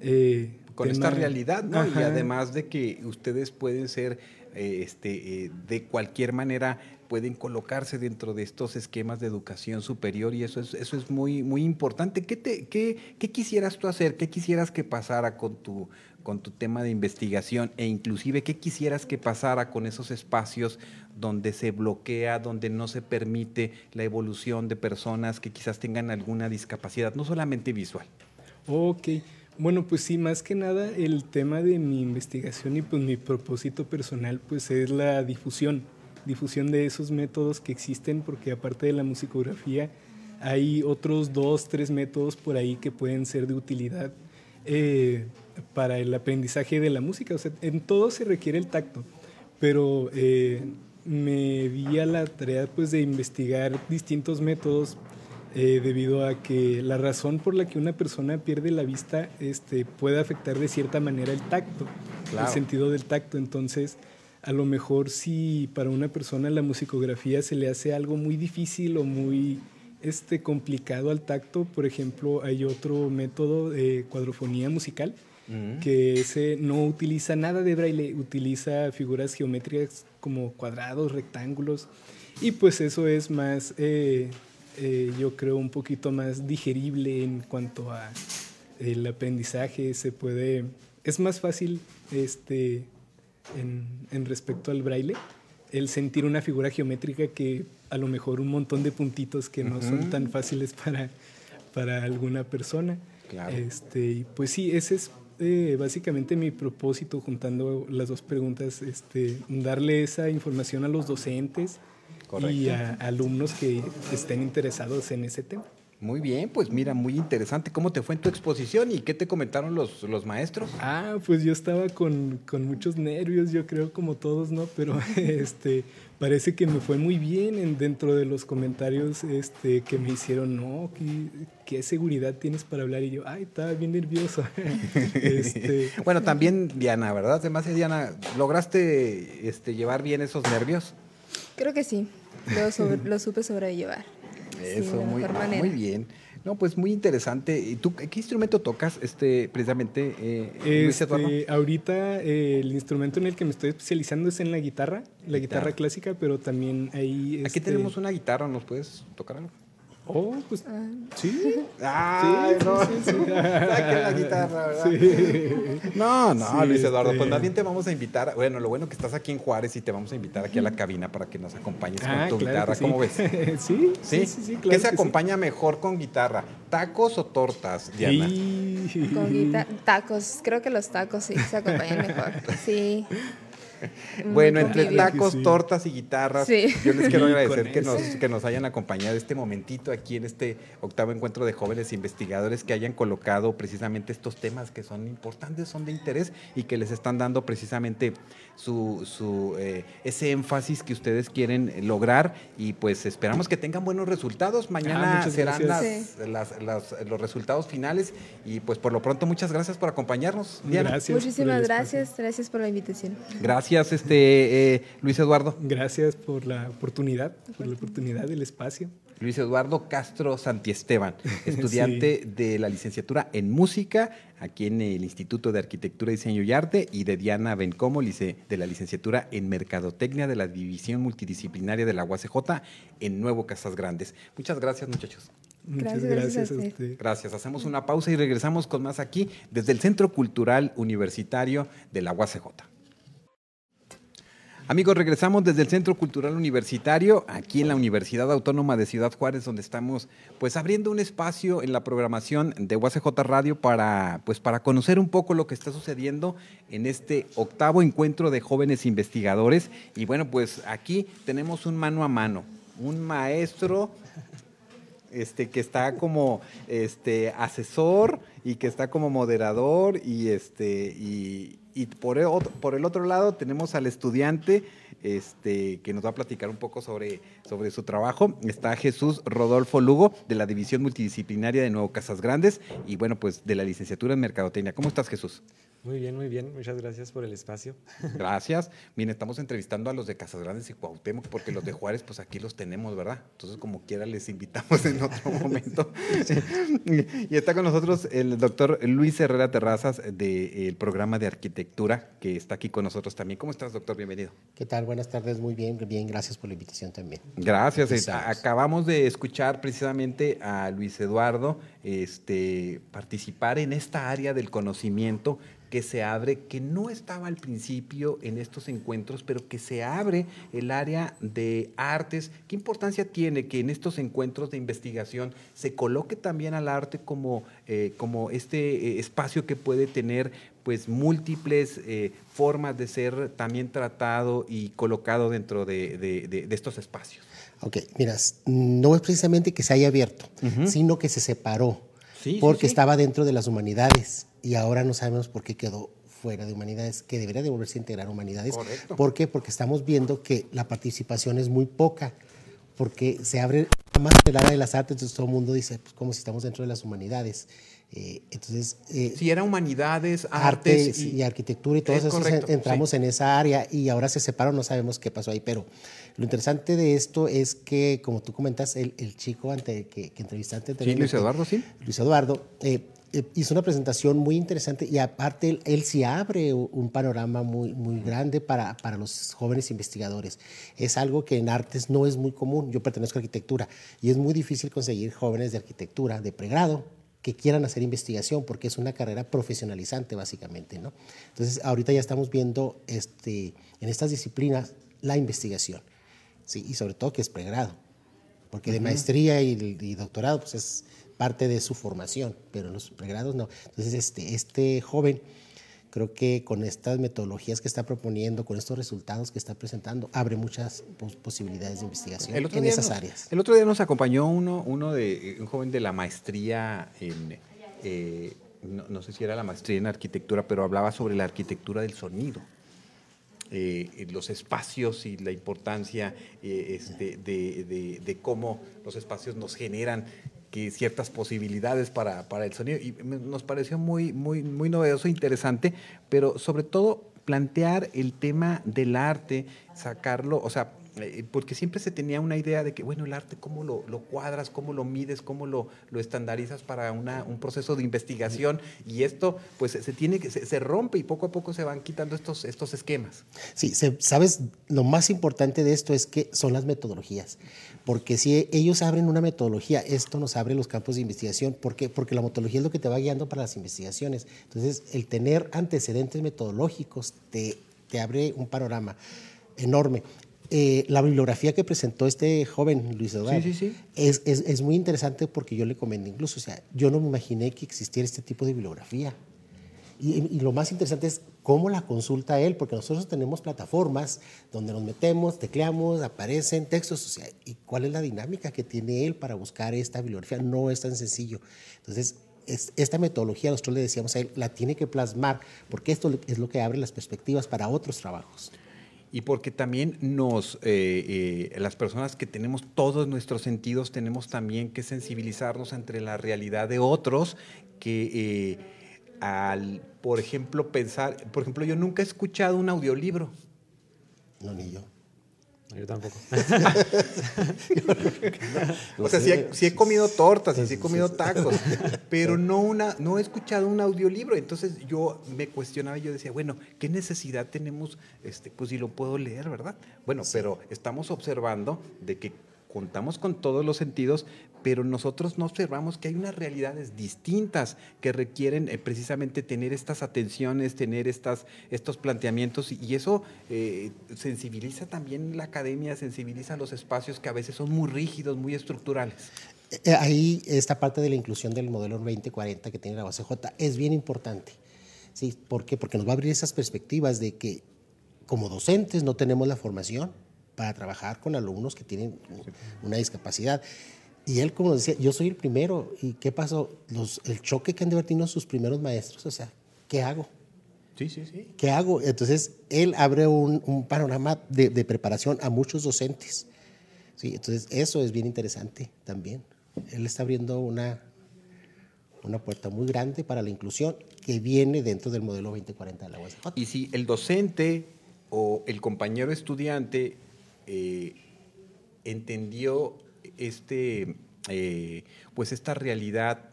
Eh, con esta realidad, ¿no? Y además de que ustedes pueden ser este, de cualquier manera pueden colocarse dentro de estos esquemas de educación superior y eso es, eso es muy, muy importante. ¿Qué, te, qué, qué quisieras tú hacer? ¿Qué quisieras que pasara con tu, con tu tema de investigación e inclusive qué quisieras que pasara con esos espacios donde se bloquea, donde no se permite la evolución de personas que quizás tengan alguna discapacidad, no solamente visual. Ok, bueno, pues sí, más que nada el tema de mi investigación y pues mi propósito personal pues es la difusión difusión de esos métodos que existen, porque aparte de la musicografía, hay otros dos, tres métodos por ahí que pueden ser de utilidad eh, para el aprendizaje de la música. O sea, en todo se requiere el tacto, pero eh, me di a la tarea pues, de investigar distintos métodos eh, debido a que la razón por la que una persona pierde la vista este, puede afectar de cierta manera el tacto, el sentido del tacto. Entonces, a lo mejor si para una persona la musicografía se le hace algo muy difícil o muy este, complicado al tacto, por ejemplo, hay otro método de cuadrofonía musical que ese no utiliza nada de braille, utiliza figuras geométricas como cuadrados, rectángulos, y pues eso es más, eh, eh, yo creo, un poquito más digerible en cuanto a el aprendizaje, se puede, es más fácil este, en, respecto al braille, el sentir una figura geométrica que a lo mejor un montón de puntitos que no son tan fáciles para, para alguna persona. Este, pues sí, ese es eh, básicamente mi propósito juntando las dos preguntas, este, darle esa información a los docentes y a alumnos que estén interesados en ese tema. Muy bien, pues mira, muy interesante. ¿Cómo te fue en tu exposición y qué te comentaron los, los maestros? Ah, pues yo estaba con, muchos nervios, yo creo, como todos, ¿no? Pero este, parece que me fue muy bien en, dentro de los comentarios este, que me hicieron, no, ¿qué, ¿qué, seguridad tienes para hablar? Y yo, ay, estaba bien nervioso. este, bueno, también Diana, ¿verdad? Además, Diana, ¿lograste este, llevar bien esos nervios? Creo que sí, lo, lo supe sobrellevar. Eso, muy, muy bien. No, pues muy interesante. ¿Y tú qué instrumento tocas este, precisamente? Eh, este, ahorita eh, el instrumento en el que me estoy especializando es en la guitarra, la guitarra, clásica, pero también ahí... Aquí este tenemos una guitarra, ¿nos puedes tocar algo? Oh, pues. Ah. Sí. Ah, no. Sí, sí, la guitarra, ¿verdad? Sí. No, no, Luis Eduardo. Pues más bien te vamos a invitar. Bueno, lo bueno que estás aquí en Juárez y te vamos a invitar aquí a la cabina para que nos acompañes con ah, tu guitarra. ¿Cómo ves? sí, sí, sí, ¿Qué se acompaña mejor con guitarra? ¿Tacos o tortas, Diana? Con guitarra. Tacos. Creo que los tacos sí se acompañan mejor. Sí. bueno, entre tacos, tortas y guitarras, yo les quiero agradecer que nos, que nos hayan acompañado este momentito aquí en este octavo encuentro de jóvenes investigadores que hayan colocado precisamente estos temas que son importantes, son de interés y que les están dando precisamente su, su eh, ese énfasis que ustedes quieren lograr y pues esperamos que tengan buenos resultados. Mañana ah, serán los resultados finales y pues por lo pronto muchas gracias por acompañarnos. Gracias. Muchísimas gracias, gracias por la invitación. Gracias gracias, este, eh, Luis Eduardo. Gracias por la oportunidad, por la oportunidad del espacio. Luis Eduardo Castro Santiesteban, estudiante de la licenciatura en música aquí en el Instituto de Arquitectura, Diseño y Arte, y de Diana Bencomo, de la licenciatura en Mercadotecnia de la División Multidisciplinaria de la UACJ en Nuevo Casas Grandes. Muchas gracias, muchachos. Muchas gracias, a usted. Gracias. Hacemos una pausa y regresamos con más aquí desde el Centro Cultural Universitario de la UACJ. Amigos, regresamos desde el Centro Cultural Universitario, aquí en la Universidad Autónoma de Ciudad Juárez, donde estamos pues abriendo un espacio en la programación de UACJ Radio para pues para conocer un poco lo que está sucediendo en este octavo encuentro de jóvenes investigadores. Y bueno, pues aquí tenemos un mano a mano, un maestro este, que está como este, asesor y que está como moderador y, este, y, y por el, otro, lado tenemos al estudiante este, que nos va a platicar un poco sobre, sobre su trabajo. Está Jesús Rodolfo Lugo, de la División Multidisciplinaria de Nuevo Casas Grandes, y bueno, pues de la licenciatura en Mercadotecnia. ¿Cómo estás, Jesús? Muy bien, muy bien. Muchas gracias por el espacio. Gracias. Bien, estamos entrevistando a los de Casas Grandes y Cuauhtémoc, porque los de Juárez, pues aquí los tenemos, ¿verdad? Entonces, como quiera, les invitamos en otro momento. y está con nosotros el doctor Luis Herrera Terrazas del programa de arquitectura, que está aquí con nosotros también. ¿Cómo estás, doctor? Bienvenido. ¿Qué tal? Buenas tardes, muy bien, bien. Gracias por la invitación también. Gracias. Acabamos de escuchar precisamente a Luis Eduardo este, participar en esta área del conocimiento que se abre, que no estaba al principio en estos encuentros, pero que se abre el área de artes. ¿Qué importancia tiene que en estos encuentros de investigación se coloque también al arte como, eh, como este eh, espacio que puede tener pues múltiples eh, formas de ser también tratado y colocado dentro de, estos espacios? Ok, mira, no es precisamente que se haya abierto, sino que se separó, porque estaba dentro de las humanidades y ahora no sabemos por qué quedó fuera de humanidades, que debería de volverse a integrar humanidades. ¿Por qué? Porque estamos viendo que la participación es muy poca, porque se abre más el área de las artes, entonces todo el mundo dice, pues como si estamos dentro de las humanidades. Eh, entonces, eh, si era humanidades, artes, y, arquitectura y todo eso, entramos en esa área y ahora se separó, no sabemos qué pasó ahí, pero lo interesante de esto es que, como tú comentas, el, el chico ante, que, que entrevistaste... Sí, Luis Eduardo, sí. Luis Eduardo, eh, eh, hizo una presentación muy interesante y aparte él, sí abre un panorama muy, muy grande para, para, los jóvenes investigadores. Es algo que en artes no es muy común. Yo pertenezco a arquitectura y es muy difícil conseguir jóvenes de arquitectura de pregrado que quieran hacer investigación porque es una carrera profesionalizante básicamente. ¿no? Entonces ahorita ya estamos viendo este, en estas disciplinas la investigación ¿sí? y sobre todo que es pregrado porque de maestría y, y doctorado pues es parte de su formación, pero en los pregrados no. Entonces, este, este joven, creo que con estas metodologías que está proponiendo, con estos resultados que está presentando, abre muchas posibilidades de investigación en esas áreas. El otro día nos acompañó uno, uno de un joven de la maestría en, eh, no, sé si era la maestría en arquitectura, pero hablaba sobre la arquitectura del sonido. Eh, los espacios y la importancia eh, este, de, de, cómo los espacios nos generan que ciertas posibilidades para, para, el sonido. Y nos pareció muy, muy, muy novedoso, interesante, pero sobre todo plantear el tema del arte, sacarlo, o sea, eh, porque siempre se tenía una idea de que, bueno, el arte, ¿cómo lo, lo cuadras, cómo lo mides, cómo lo, lo estandarizas para una, un proceso de investigación? Y esto, pues, se tiene que, se, rompe y poco a poco se van quitando estos, estos esquemas. Sí, sabes, lo más importante de esto es que son las metodologías. Porque si ellos abren una metodología, esto nos abre los campos de investigación. ¿Por qué? Porque la metodología es lo que te va guiando para las investigaciones. Entonces, el tener antecedentes metodológicos te, te abre un panorama enorme. Eh, la bibliografía que presentó este joven Luis Eduardo Es, es, es, muy interesante porque yo le comenté incluso, o sea, yo no me imaginé que existiera este tipo de bibliografía. Y, lo más interesante es cómo la consulta él, porque nosotros tenemos plataformas donde nos metemos, tecleamos, aparecen textos, o sea, ¿y cuál es la dinámica que tiene él para buscar esta bibliografía? No es tan sencillo. Entonces, esta metodología, nosotros le decíamos a él, la tiene que plasmar, porque esto es lo que abre las perspectivas para otros trabajos y porque también nos, eh, eh, las personas que tenemos todos nuestros sentidos, tenemos también que sensibilizarnos entre la realidad de otros que eh, al, por ejemplo, pensar, por ejemplo, yo nunca he escuchado un audiolibro. No, ni yo. Yo tampoco. o sea, sí, he, he comido tortas y sí he comido tacos, pero no, una, no he escuchado un audiolibro. Entonces yo me cuestionaba y yo decía, bueno, ¿qué necesidad tenemos? Este, pues si lo puedo leer, ¿verdad? Bueno, pero estamos observando de que contamos con todos los sentidos, pero nosotros no observamos que hay unas realidades distintas que requieren eh, precisamente tener estas atenciones, tener estas, estos planteamientos y eso eh, sensibiliza también la academia, sensibiliza los espacios que a veces son muy rígidos, muy estructurales. Eh, ahí esta parte de la inclusión del modelo 2040 que tiene la OCJ es bien importante. ¿sí? ¿Por qué? Porque nos va a abrir esas perspectivas de que como docentes no tenemos la formación para trabajar con alumnos que tienen una discapacidad. Y él, como decía, yo soy el primero. ¿Y qué pasó? Los, el choque que han tenido sus primeros maestros. O sea, ¿qué hago? Sí, sí, sí. ¿Qué hago? Entonces, él abre un, un panorama de, de, preparación a muchos docentes. Sí, entonces, eso es bien interesante también. Él está abriendo una, una puerta muy grande para la inclusión que viene dentro del modelo 2040 de la UASJ. Y si el docente o el compañero estudiante eh, entendió este, eh, pues esta realidad,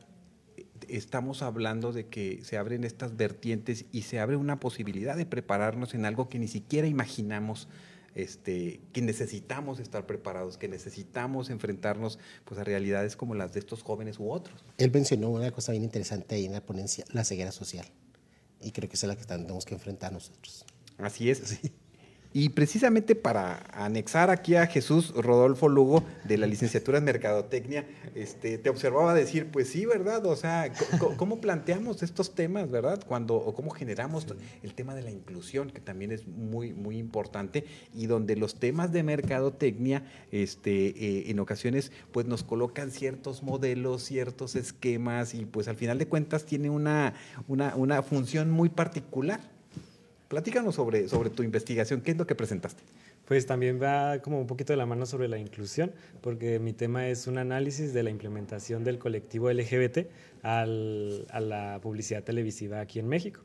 estamos hablando de que se abren estas vertientes y se abre una posibilidad de prepararnos en algo que ni siquiera imaginamos. Este, que necesitamos estar preparados, que necesitamos enfrentarnos pues, a realidades como las de estos jóvenes u otros. Él mencionó una cosa bien interesante ahí en la ponencia, la ceguera social. Y creo que es la que tenemos que enfrentar nosotros. Así es. Sí. Y precisamente para anexar aquí a Jesús Rodolfo Lugo de la licenciatura en Mercadotecnia, este, te observaba decir, pues sí, ¿verdad? O sea, ¿cómo planteamos estos temas, ¿verdad? Cuando, o cómo generamos el tema de la inclusión, que también es muy, muy importante, y donde los temas de mercadotecnia, este, eh, en ocasiones, pues nos colocan ciertos modelos, ciertos esquemas, y pues al final de cuentas tiene una, una, una función muy particular. Platícanos sobre, sobre tu investigación, ¿qué es lo que presentaste? Pues también va como un poquito de la mano sobre la inclusión, porque mi tema es un análisis de la implementación del colectivo LGBT al, a la publicidad televisiva aquí en México.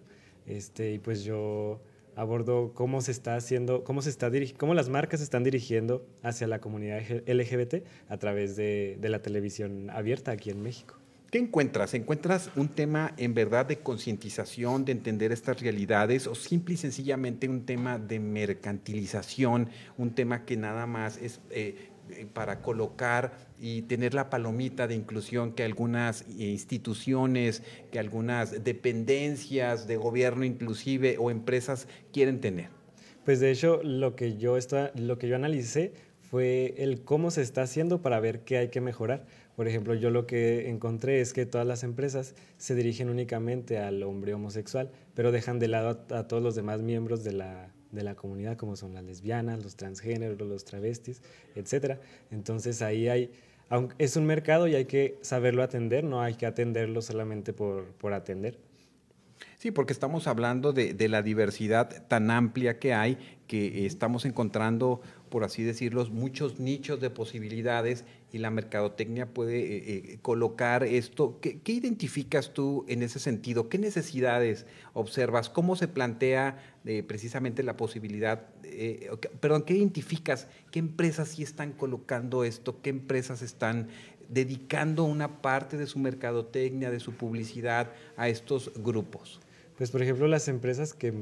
Este, y pues yo abordo cómo se está haciendo, cómo, se está cómo las marcas se están dirigiendo hacia la comunidad LGBT a través de, de la televisión abierta aquí en México. ¿Qué encuentras? ¿Encuentras un tema en verdad de concientización, de entender estas realidades o simple y sencillamente un tema de mercantilización, un tema que nada más es eh, para colocar y tener la palomita de inclusión que algunas instituciones, que algunas dependencias de gobierno inclusive o empresas quieren tener? Pues de hecho lo que yo, está, lo que yo analicé fue el cómo se está haciendo para ver qué hay que mejorar por ejemplo, yo lo que encontré es que todas las empresas se dirigen únicamente al hombre homosexual, pero dejan de lado a, todos los demás miembros de la, de la comunidad, como son las lesbianas, los transgéneros, los travestis, etc. Entonces ahí hay, es un mercado y hay que saberlo atender, no hay que atenderlo solamente por, por atender. Sí, porque estamos hablando de, de, la diversidad tan amplia que hay, que estamos encontrando, por así decirlo, muchos nichos de posibilidades y la mercadotecnia puede eh, eh, colocar esto. ¿Qué, ¿Qué, identificas tú en ese sentido? ¿Qué necesidades observas? ¿Cómo se plantea eh, precisamente la posibilidad? Perdón, ¿qué identificas? ¿Qué empresas sí están colocando esto? ¿Qué empresas están dedicando una parte de su mercadotecnia, de su publicidad a estos grupos? Pues por ejemplo las empresas que,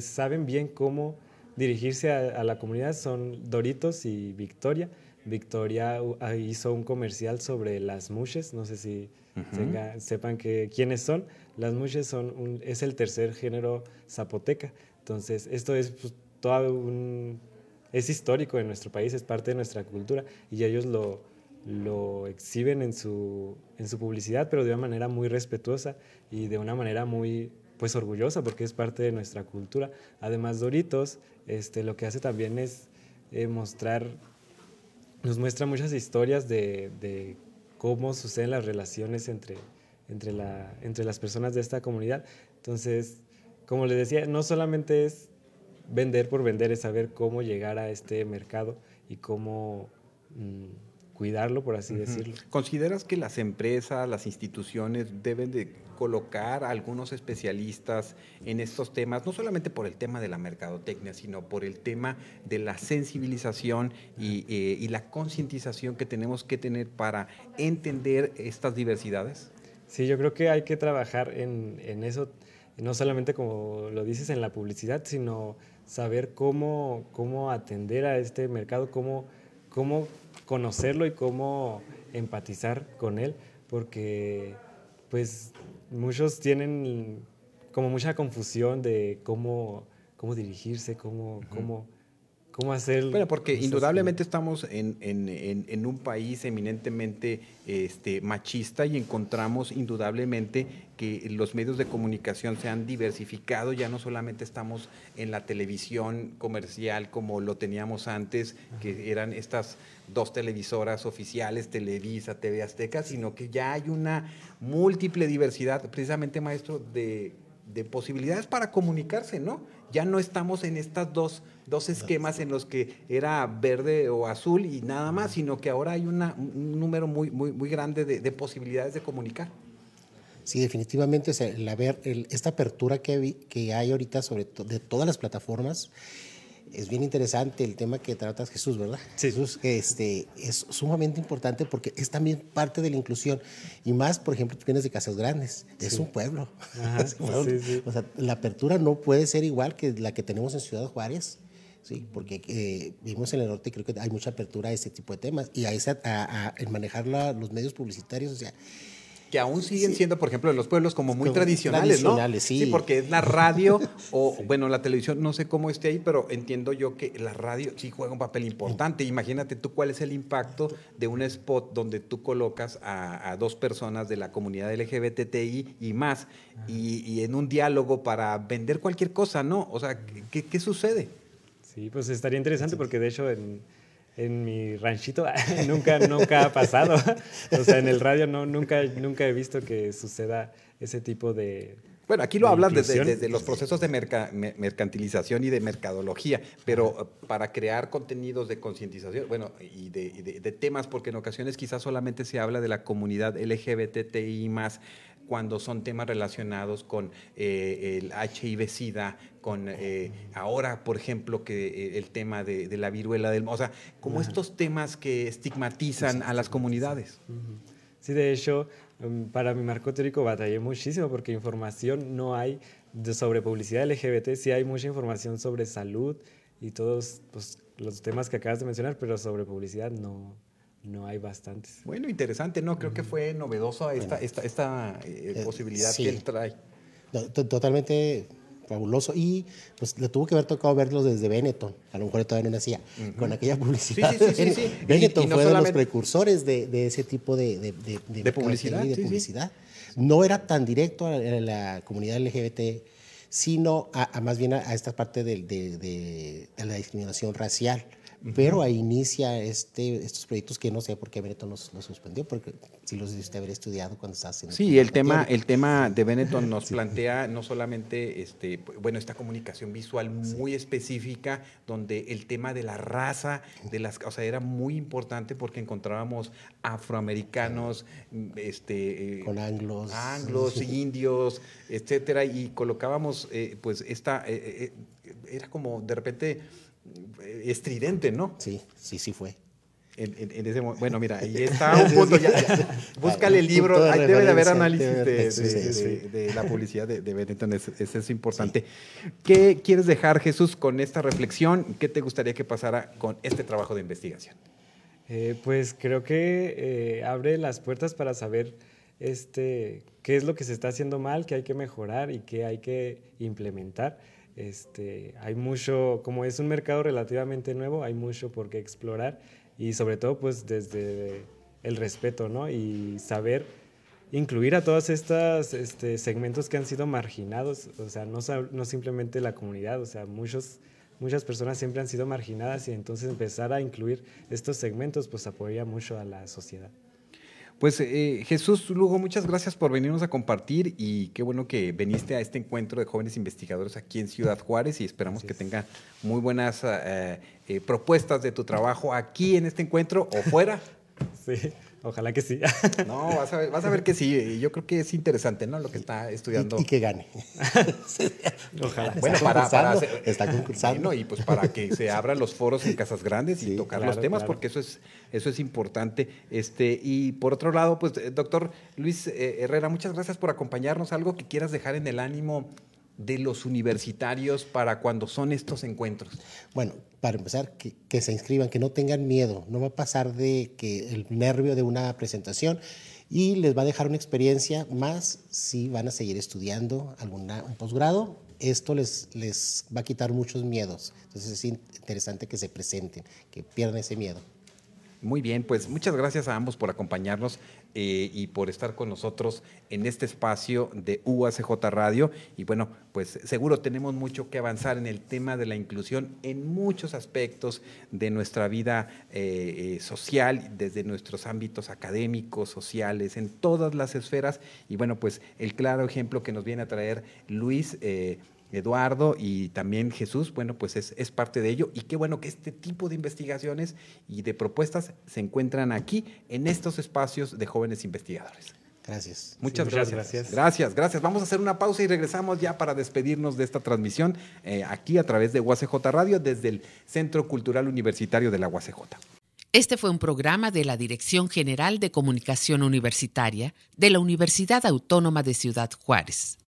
saben bien cómo dirigirse a la comunidad son Doritos y Victoria Victoria ah, hizo un comercial sobre las mushes, no sé si uh -huh. sepan que, quiénes son. Las mushes son un, es el tercer género zapoteca. Entonces, esto es pues, todo un, es histórico en nuestro país, es parte de nuestra cultura y ellos lo, lo exhiben en su, en su publicidad, pero de una manera muy respetuosa y de una manera muy pues orgullosa porque es parte de nuestra cultura. Además, Doritos este, lo que hace también es eh, mostrar nos muestra muchas historias de, cómo suceden las relaciones entre, entre, la, entre las personas de esta comunidad. Entonces, como les decía, no solamente es vender por vender, es saber cómo llegar a este mercado y cómo, mmm, cuidarlo, por así decirlo. ¿Consideras que las empresas, las instituciones deben de colocar a algunos especialistas en estos temas, no solamente por el tema de la mercadotecnia, sino por el tema de la sensibilización y, eh, y la concientización que tenemos que tener para entender estas diversidades? Sí, yo creo que hay que trabajar en, en eso, no solamente como lo dices en la publicidad, sino saber cómo, cómo atender a este mercado, cómo, cómo conocerlo y cómo empatizar con él, porque pues muchos tienen como mucha confusión de cómo, cómo dirigirse, cómo, cómo, cómo hacer... Bueno, porque indudablemente estamos en, en, en, en, un país eminentemente este, machista y encontramos indudablemente que los medios de comunicación se han diversificado, ya no solamente estamos en la televisión comercial como lo teníamos antes, que eran estas dos televisoras oficiales, Televisa, TV Azteca, sino que ya hay una múltiple diversidad, precisamente maestro, de, de posibilidades para comunicarse, ¿no? Ya no estamos en estas dos, dos esquemas en los que era verde o azul y nada más, sino que ahora hay una, un número muy, muy, muy grande de, de posibilidades de comunicar. Sí, definitivamente, o sea, el haber, el, esta apertura que, vi, que hay ahorita sobre to, de todas las plataformas, es bien interesante el tema que tratas Jesús, ¿verdad? Sí. Jesús, este, es sumamente importante porque es también parte de la inclusión. Y más, por ejemplo, tú vienes de Casas Grandes, es un pueblo. Ajá, es un pueblo. sí, sí. O sea, la apertura no puede ser igual que la que tenemos en Ciudad Juárez. Sí, porque eh, vivimos en el norte creo que hay mucha apertura a este tipo de temas y a, esa, a, a en manejar la, los medios publicitarios, o sea, que aún siguen sí. siendo, por ejemplo, en los pueblos como muy como tradicionales, tradicionales ¿no? sí. sí. porque es la radio o, sí. bueno, la televisión, no sé cómo esté ahí, pero entiendo yo que la radio sí juega un papel importante. Imagínate tú cuál es el impacto de un spot donde tú colocas a, a dos personas de la comunidad LGBTI y más, y, y, en un diálogo para vender cualquier cosa, ¿no? O sea, ¿qué, qué sucede? Sí, pues estaría interesante porque de hecho en en mi ranchito nunca, nunca ha pasado. O sea, en el radio no, nunca, nunca he visto que suceda ese tipo de... Bueno, aquí lo hablan desde, desde, los procesos de merca, mercantilización y de mercadología, pero para crear contenidos de concientización, bueno, y de, de, de, temas, porque en ocasiones quizás solamente se habla de la comunidad LGBTI más, cuando son temas relacionados con eh, el HIV-Sida, con eh, ahora, por ejemplo, que eh, el tema de, de, la viruela del... O sea, como uh -huh. estos temas que estigmatizan sí, a las comunidades. Uh -huh. Sí, de hecho, um, para mi marco teórico batallé muchísimo porque información no hay de, sobre publicidad LGBT, sí hay mucha información sobre salud y todos pues, los temas que acabas de mencionar, pero sobre publicidad no, no hay bastantes. Bueno, interesante, ¿no? Creo que fue novedosa esta, bueno, esta, esta eh, posibilidad sí. que él trae. Totalmente fabuloso. Y pues le tuvo que haber tocado verlos desde Benetton. A lo mejor todavía no nacía. Uh -huh. Con aquella publicidad. Sí, sí, sí, Benetton y, y no fue de los precursores de, de, ese tipo de, de, de, de publicidad. De publicidad. No era tan directo a la, a la comunidad LGBT, sino a, a, más bien a, a esta parte de, la discriminación racial. Pero ahí inicia este, estos proyectos que no sé por qué Benetton los, los suspendió, porque si los debiste haber estudiado cuando estabas haciendo. Sí, el tema, el tema de Benetton nos sí. plantea no solamente este, bueno, esta comunicación visual muy sí. específica, donde el tema de la raza, de las, o sea, era muy importante porque encontrábamos afroamericanos, este, eh, con anglos, anglos, indios, etcétera, y colocábamos, eh, pues, esta, eh, eh era como de repente estridente, ¿no? Sí, sí, sí fue. En, en, en ese bueno, mira, ahí está un punto. Ya, ya. Búscale el libro, ahí debe de haber análisis de, de, de, de la publicidad de, Benetton, eso es, es, importante. Sí. ¿Qué quieres dejar, Jesús, con esta reflexión? ¿Qué te gustaría que pasara con este trabajo de investigación? Eh, pues creo que eh, abre las puertas para saber este, qué es lo que se está haciendo mal, qué hay que mejorar y qué hay que implementar. Este, hay mucho, como es un mercado relativamente nuevo, hay mucho por qué explorar y sobre todo pues desde el respeto, ¿no? Y saber incluir a todos estos este, segmentos que han sido marginados, o sea, no, no simplemente la comunidad, o sea, muchos, muchas personas siempre han sido marginadas y entonces empezar a incluir estos segmentos pues apoya mucho a la sociedad. Pues eh, Jesús Lugo, muchas gracias por venirnos a compartir y qué bueno que viniste a este encuentro de jóvenes investigadores aquí en Ciudad Juárez y esperamos que tenga muy buenas eh, eh, propuestas de tu trabajo aquí en este encuentro o fuera. Sí, ojalá que sí. No, vas a ver, vas a ver que sí. Yo creo que es interesante, ¿no? Lo que está estudiando. Y, y que gane. Ojalá. Bueno, Está para, para concursando, hacer- está concursando. Bueno, y pues para que se abran los foros en casas grandes y Sí, tocar claro, los temas, claro. porque eso es, eso es importante. Este, y por otro lado, pues, eh, doctor Luis eh, Herrera, muchas gracias por acompañarnos. Algo que quieras dejar en el ánimo de los universitarios para cuando son estos encuentros. Bueno, para empezar, que, se inscriban, que no tengan miedo. No va a pasar de que el nervio de una presentación y les va a dejar una experiencia más si van a seguir estudiando alguna, un posgrado. Esto les, les va a quitar muchos miedos. Entonces es in- interesante que se presenten, que pierdan ese miedo. Muy bien, pues muchas gracias a ambos por acompañarnos eh, y por estar con nosotros en este espacio de UACJ Radio. Y bueno, pues seguro tenemos mucho que avanzar en el tema de la inclusión en muchos aspectos de nuestra vida eh, eh, social, desde nuestros ámbitos académicos, sociales, en todas las esferas. Y bueno, pues el claro ejemplo que nos viene a traer Luis. Eduardo y también Jesús, bueno, pues es, es parte de ello y qué bueno que este tipo de investigaciones y de propuestas se encuentran aquí en estos espacios de jóvenes investigadores. Gracias. Muchas, muchas gracias. gracias. Gracias, gracias. Vamos a hacer una pausa y regresamos ya para despedirnos de esta transmisión eh, aquí a través de UACJ Radio desde el Centro Cultural Universitario de la UACJ. Este fue un programa de la Dirección General de Comunicación Universitaria de la Universidad Autónoma de Ciudad Juárez.